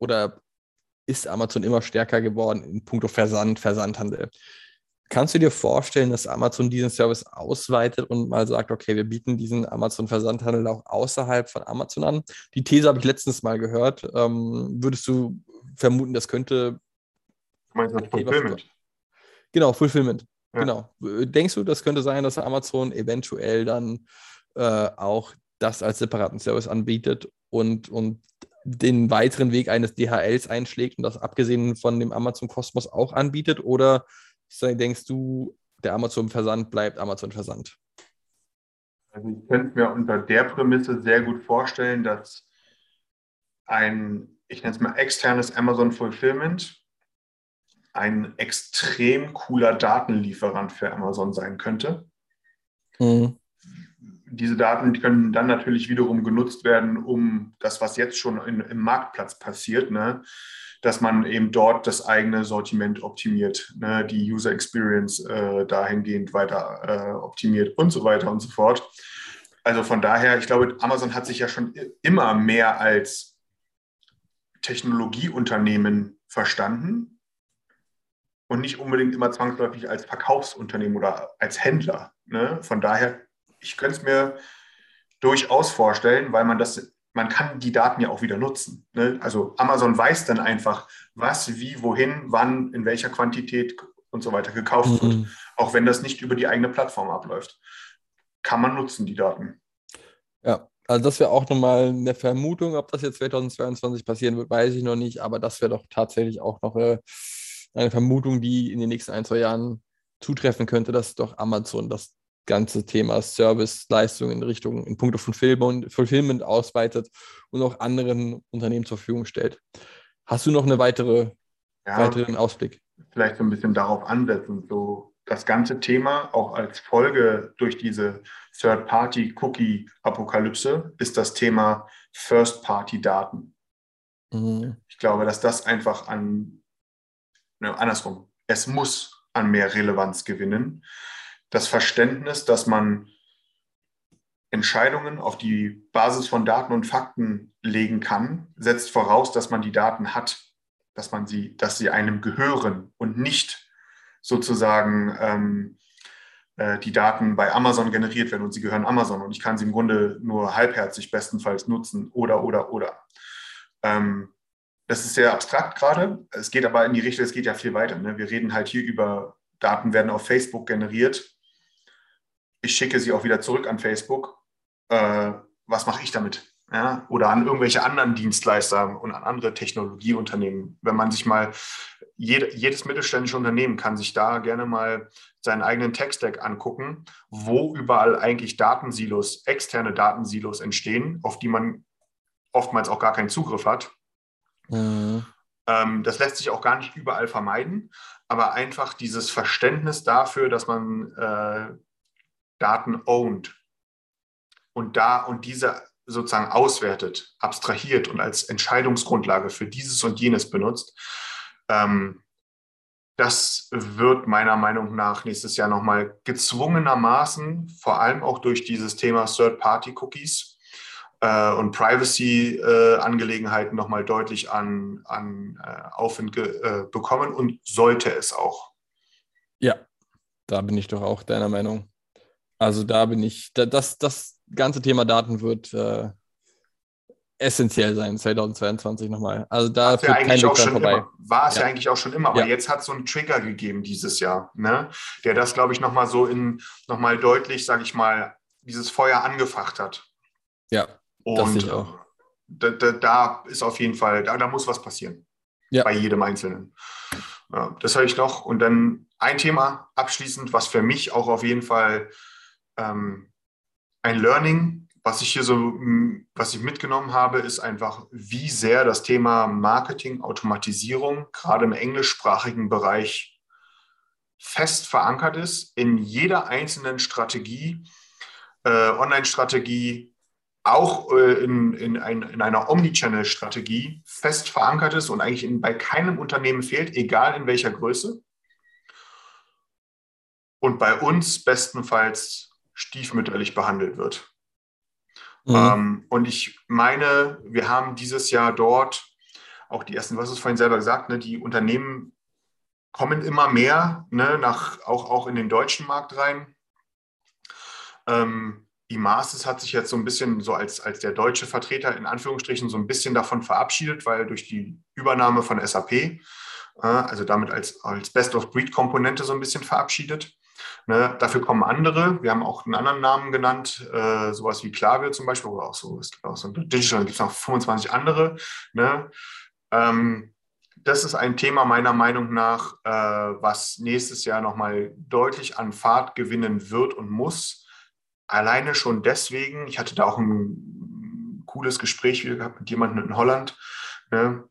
oder ist Amazon immer stärker geworden in puncto Versand, Versandhandel. Kannst du dir vorstellen, dass Amazon diesen Service ausweitet und mal sagt, okay, wir bieten diesen Amazon-Versandhandel auch außerhalb von Amazon an? Die These habe ich letztens mal gehört. Ähm, würdest du vermuten, das könnte. Du meinst das Fulfillment? Genau, Fulfillment. Ja. Genau. Denkst du, das könnte sein, dass Amazon eventuell dann äh, auch das als separaten Service anbietet und, und den weiteren Weg eines DHLs einschlägt und das abgesehen von dem Amazon Kosmos auch anbietet? Oder denkst du, der Amazon-Versand bleibt Amazon-Versand? Also ich könnte mir unter der Prämisse sehr gut vorstellen, dass ein, ich nenne es mal externes Amazon Fulfillment ein extrem cooler Datenlieferant für Amazon sein könnte. Mhm. Diese Daten können dann natürlich wiederum genutzt werden, um das, was jetzt schon in, im Marktplatz passiert, ne, dass man eben dort das eigene Sortiment optimiert, ne, die User Experience äh, dahingehend weiter äh, optimiert und so weiter und so fort. Also von daher, ich glaube, Amazon hat sich ja schon immer mehr als Technologieunternehmen verstanden und nicht unbedingt immer zwangsläufig als Verkaufsunternehmen oder als Händler. Ne? Von daher, ich könnte es mir durchaus vorstellen, weil man das, man kann die Daten ja auch wieder nutzen. Ne? Also Amazon weiß dann einfach, was, wie, wohin, wann, in welcher Quantität und so weiter gekauft mhm. wird, auch wenn das nicht über die eigene Plattform abläuft. Kann man nutzen, die Daten. Ja, also das wäre auch nochmal eine Vermutung, ob das jetzt 2022 passieren wird, weiß ich noch nicht, aber das wäre doch tatsächlich auch noch äh, eine Vermutung, die in den nächsten ein, zwei Jahren zutreffen könnte, dass doch Amazon das ganze Thema Service-Leistungen in Richtung in puncto Fulfillment, Fulfillment ausweitet und auch anderen Unternehmen zur Verfügung stellt. Hast du noch eine weitere, ja, weiteren Ausblick? Vielleicht so ein bisschen darauf ansetzen, so das ganze Thema auch als Folge durch diese Third-Party-Cookie-Apokalypse ist das Thema First-Party-Daten. Mhm. Ich glaube, dass das einfach an ne, andersrum, es muss an mehr Relevanz gewinnen. Das Verständnis, dass man Entscheidungen auf die Basis von Daten und Fakten legen kann, setzt voraus, dass man die Daten hat, dass man sie, dass sie einem gehören und nicht sozusagen ähm, äh, die Daten bei Amazon generiert werden und sie gehören Amazon und ich kann sie im Grunde nur halbherzig bestenfalls nutzen oder oder oder. Ähm, das ist sehr abstrakt gerade. Es geht aber in die Richtung, es geht ja viel weiter. Ne? Wir reden halt hier über Daten werden auf Facebook generiert. Ich schicke sie auch wieder zurück an Facebook. Äh, was mache ich damit? Ja? Oder an irgendwelche anderen Dienstleister und an andere Technologieunternehmen. Wenn man sich mal, jede, jedes mittelständische Unternehmen kann sich da gerne mal seinen eigenen Tech-Stack angucken, wo überall eigentlich Datensilos, externe Datensilos entstehen, auf die man oftmals auch gar keinen Zugriff hat Mhm. Ähm, das lässt sich auch gar nicht überall vermeiden, aber einfach dieses Verständnis dafür, dass man äh, Daten owned und da und diese sozusagen auswertet, abstrahiert und als Entscheidungsgrundlage für dieses und jenes benutzt, ähm, das wird meiner Meinung nach nächstes Jahr nochmal gezwungenermaßen, vor allem auch durch dieses Thema Third-Party-Cookies, äh, und Privacy-Angelegenheiten äh, nochmal deutlich an, an äh, Aufwind äh, bekommen und sollte es auch. Ja, da bin ich doch auch deiner Meinung. Also da bin ich, da, das, das ganze Thema Daten wird äh, essentiell sein 2022 nochmal. Also da ja kein Weg vorbei. war es ja. ja. eigentlich auch schon immer, aber ja. jetzt hat es so einen Trigger gegeben dieses Jahr, ne? der das, glaube ich, nochmal so in, nochmal deutlich, sage ich mal, dieses Feuer angefacht hat. Ja. Und das auch. Da, da, da, ist auf jeden Fall, da, da muss was passieren. Ja. Bei jedem Einzelnen. Das habe ich noch. Und dann ein Thema abschließend, was für mich auch auf jeden Fall ähm, ein Learning, was ich hier so, was ich mitgenommen habe, ist einfach, wie sehr das Thema Marketing, Automatisierung, gerade im englischsprachigen Bereich, fest verankert ist in jeder einzelnen Strategie, äh, Online-Strategie, auch äh, in, in, ein, in einer Omnichannel-Strategie fest verankert ist und eigentlich in, bei keinem Unternehmen fehlt, egal in welcher Größe. Und bei uns bestenfalls stiefmütterlich behandelt wird. Mhm. Ähm, und ich meine, wir haben dieses Jahr dort auch die ersten, was ist vorhin selber gesagt, ne, die Unternehmen kommen immer mehr, ne, nach, auch, auch in den deutschen Markt rein. Ähm, Imasis hat sich jetzt so ein bisschen so als, als der deutsche Vertreter in Anführungsstrichen so ein bisschen davon verabschiedet, weil durch die Übernahme von SAP, äh, also damit als, als Best-of-Breed-Komponente so ein bisschen verabschiedet. Ne, dafür kommen andere. Wir haben auch einen anderen Namen genannt, äh, sowas wie Klavier zum Beispiel, oder auch so, es gibt auch so Digital, gibt es noch 25 andere. Ne? Ähm, das ist ein Thema meiner Meinung nach, äh, was nächstes Jahr nochmal deutlich an Fahrt gewinnen wird und muss. Alleine schon deswegen, ich hatte da auch ein cooles Gespräch gehabt mit jemandem in Holland, ne,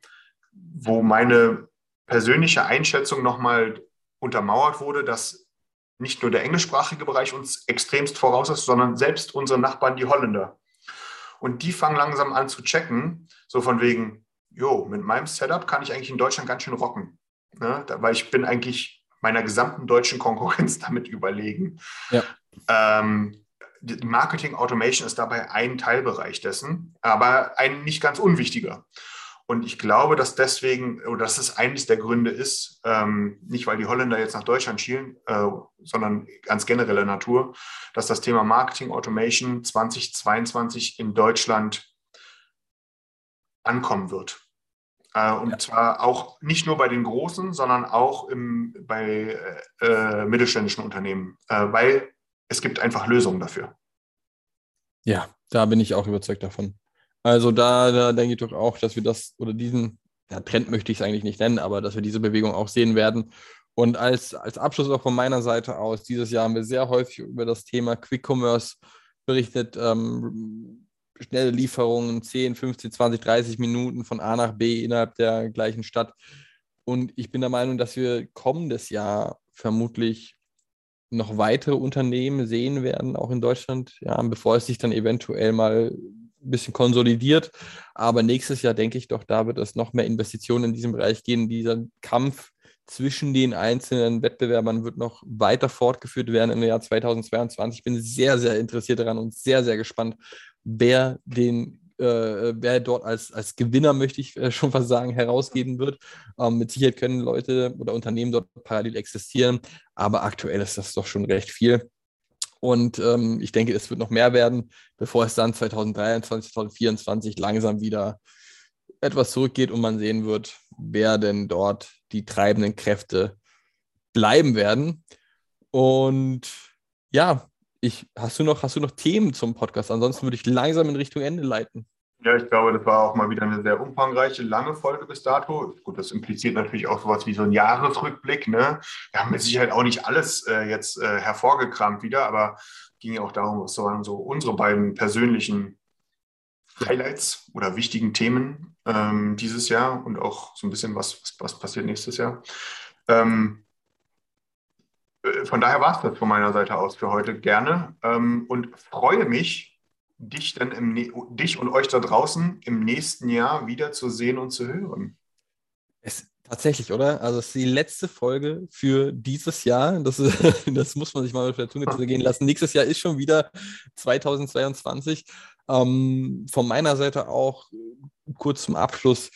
wo meine persönliche Einschätzung nochmal untermauert wurde, dass nicht nur der englischsprachige Bereich uns extremst voraus ist, sondern selbst unsere Nachbarn, die Holländer. Und die fangen langsam an zu checken, so von wegen, jo, mit meinem Setup kann ich eigentlich in Deutschland ganz schön rocken. Ne? Weil ich bin eigentlich meiner gesamten deutschen Konkurrenz [LAUGHS] damit überlegen. Ja. Ähm, Marketing Automation ist dabei ein Teilbereich dessen, aber ein nicht ganz unwichtiger. Und ich glaube, dass deswegen, oder dass es eines der Gründe ist, ähm, nicht weil die Holländer jetzt nach Deutschland schielen, äh, sondern ganz generelle Natur, dass das Thema Marketing Automation 2022 in Deutschland ankommen wird. Äh, und ja. zwar auch nicht nur bei den großen, sondern auch im, bei äh, äh mittelständischen Unternehmen, äh, weil es gibt einfach Lösungen dafür. Ja, da bin ich auch überzeugt davon. Also da, da denke ich doch auch, dass wir das oder diesen ja, Trend möchte ich es eigentlich nicht nennen, aber dass wir diese Bewegung auch sehen werden. Und als, als Abschluss auch von meiner Seite aus, dieses Jahr haben wir sehr häufig über das Thema Quick Commerce berichtet. Ähm, schnelle Lieferungen, 10, 15, 20, 30 Minuten von A nach B innerhalb der gleichen Stadt. Und ich bin der Meinung, dass wir kommendes Jahr vermutlich noch weitere Unternehmen sehen werden, auch in Deutschland, ja, bevor es sich dann eventuell mal ein bisschen konsolidiert. Aber nächstes Jahr denke ich doch, da wird es noch mehr Investitionen in diesem Bereich gehen. Dieser Kampf zwischen den einzelnen Wettbewerbern wird noch weiter fortgeführt werden im Jahr 2022. Ich bin sehr, sehr interessiert daran und sehr, sehr gespannt, wer den äh, wer dort als, als Gewinner, möchte ich äh, schon fast sagen, herausgeben wird. Ähm, mit Sicherheit können Leute oder Unternehmen dort parallel existieren, aber aktuell ist das doch schon recht viel. Und ähm, ich denke, es wird noch mehr werden, bevor es dann 2023, 2024 langsam wieder etwas zurückgeht und man sehen wird, wer denn dort die treibenden Kräfte bleiben werden. Und ja, ich, hast, du noch, hast du noch Themen zum Podcast? Ansonsten würde ich langsam in Richtung Ende leiten. Ja, ich glaube, das war auch mal wieder eine sehr umfangreiche, lange Folge bis dato. Gut, das impliziert natürlich auch sowas wie so ein Jahresrückblick. Ne? Wir haben mit Sicherheit auch nicht alles äh, jetzt äh, hervorgekramt wieder, aber ging ja auch darum, was waren so unsere beiden persönlichen Highlights oder wichtigen Themen ähm, dieses Jahr und auch so ein bisschen, was, was, was passiert nächstes Jahr. Ähm, äh, von daher war es das von meiner Seite aus für heute gerne ähm, und freue mich, dich dann im, dich und euch da draußen im nächsten Jahr wieder zu sehen und zu hören. Es, tatsächlich, oder? Also es ist die letzte Folge für dieses Jahr. Das, [LAUGHS] das muss man sich mal auf der Zunge gehen lassen. Nächstes Jahr ist schon wieder 2022. Ähm, von meiner Seite auch kurz zum Abschluss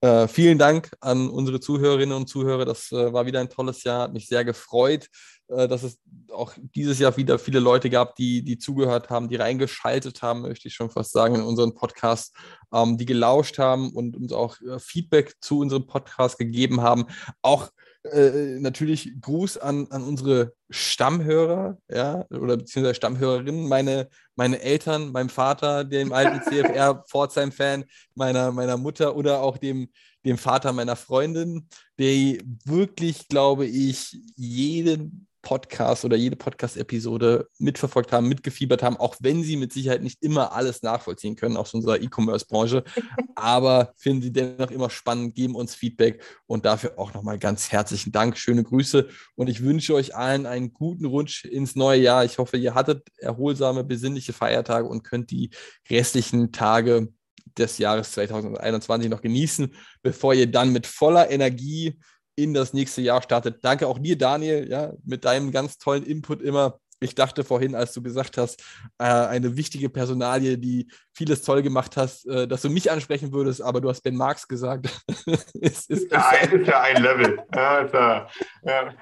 äh, vielen Dank an unsere Zuhörerinnen und Zuhörer. Das äh, war wieder ein tolles Jahr, hat mich sehr gefreut, dass es auch dieses Jahr wieder viele Leute gab, die, die zugehört haben, die reingeschaltet haben, möchte ich schon fast sagen, in unseren Podcast, ähm, die gelauscht haben und uns auch äh, Feedback zu unserem Podcast gegeben haben. Auch äh, natürlich Gruß an, an unsere Stammhörer, ja, oder beziehungsweise Stammhörerinnen, meine, meine Eltern, meinem Vater, dem alten [LAUGHS] CFR Pforzheim-Fan, meiner, meiner Mutter oder auch dem, dem Vater meiner Freundin, der wirklich, glaube ich, jeden Podcast oder jede Podcast-Episode mitverfolgt haben, mitgefiebert haben, auch wenn sie mit Sicherheit nicht immer alles nachvollziehen können aus unserer E-Commerce-Branche. [LAUGHS] aber finden sie dennoch immer spannend, geben uns Feedback und dafür auch nochmal ganz herzlichen Dank. Schöne Grüße und ich wünsche euch allen einen guten Rutsch ins neue Jahr. Ich hoffe, ihr hattet erholsame, besinnliche Feiertage und könnt die restlichen Tage des Jahres 2021 noch genießen, bevor ihr dann mit voller Energie in das nächste Jahr startet. Danke auch dir, Daniel, ja, mit deinem ganz tollen Input immer. ich dachte vorhin, als du gesagt hast, äh, eine wichtige Personalie, die vieles toll gemacht hast, äh, dass du mich ansprechen würdest, aber du hast Ben Marx gesagt. [LAUGHS] ist, ist, ja, ein, ist ja ein Level. Ja, ja.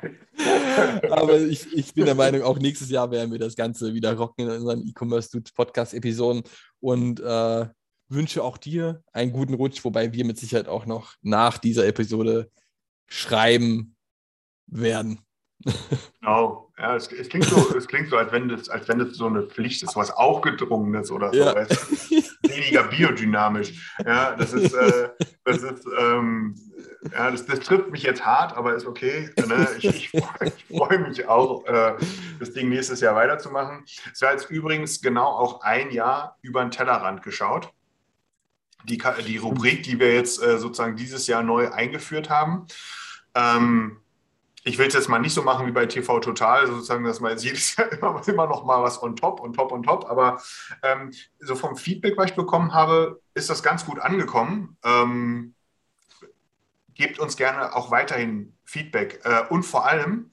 [LAUGHS] aber ich, ich bin der Meinung, auch nächstes Jahr werden wir das Ganze wieder rocken in unseren E-Commerce Dudes Podcast-Episoden und äh, wünsche auch dir einen guten Rutsch, wobei wir mit Sicherheit auch noch nach dieser Episode schreiben werden. Genau. Ja, es, es, klingt so, es klingt so, als wenn das, als wenn das so eine Pflicht ist, was aufgedrungenes oder so. Ja. Weniger biodynamisch. Ja, das ist, äh, das ist, ähm, ja, das, das, trifft mich jetzt hart, aber ist okay. Ne? Ich, ich, [LAUGHS] ich freue mich auch, äh, das Ding nächstes Jahr weiterzumachen. Es war jetzt übrigens genau auch ein Jahr über den Tellerrand geschaut. Die, die Rubrik, die wir jetzt äh, sozusagen dieses Jahr neu eingeführt haben. Ähm, ich will es jetzt mal nicht so machen wie bei TV Total, sozusagen, dass man jetzt jedes Jahr [LAUGHS] immer, immer noch mal was on top, on top, on top. Aber ähm, so vom Feedback, was ich bekommen habe, ist das ganz gut angekommen. Ähm, gebt uns gerne auch weiterhin Feedback. Äh, und vor allem,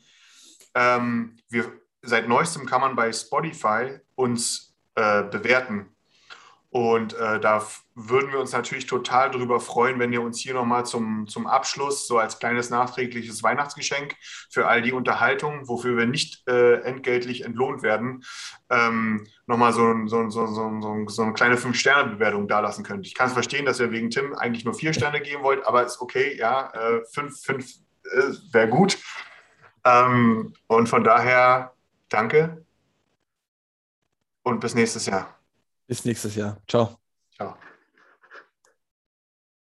ähm, wir, seit neuestem kann man bei Spotify uns äh, bewerten. Und äh, da würden wir uns natürlich total darüber freuen, wenn ihr uns hier nochmal zum, zum Abschluss, so als kleines nachträgliches Weihnachtsgeschenk für all die Unterhaltung, wofür wir nicht äh, entgeltlich entlohnt werden, ähm, nochmal so, so, so, so, so eine kleine Fünf-Sterne-Bewertung dalassen könnt. Ich kann es verstehen, dass ihr wegen Tim eigentlich nur vier Sterne geben wollt, aber ist okay, ja, äh, fünf, fünf äh, wäre gut. Ähm, und von daher danke und bis nächstes Jahr. Bis nächstes Jahr. Ciao. Ciao.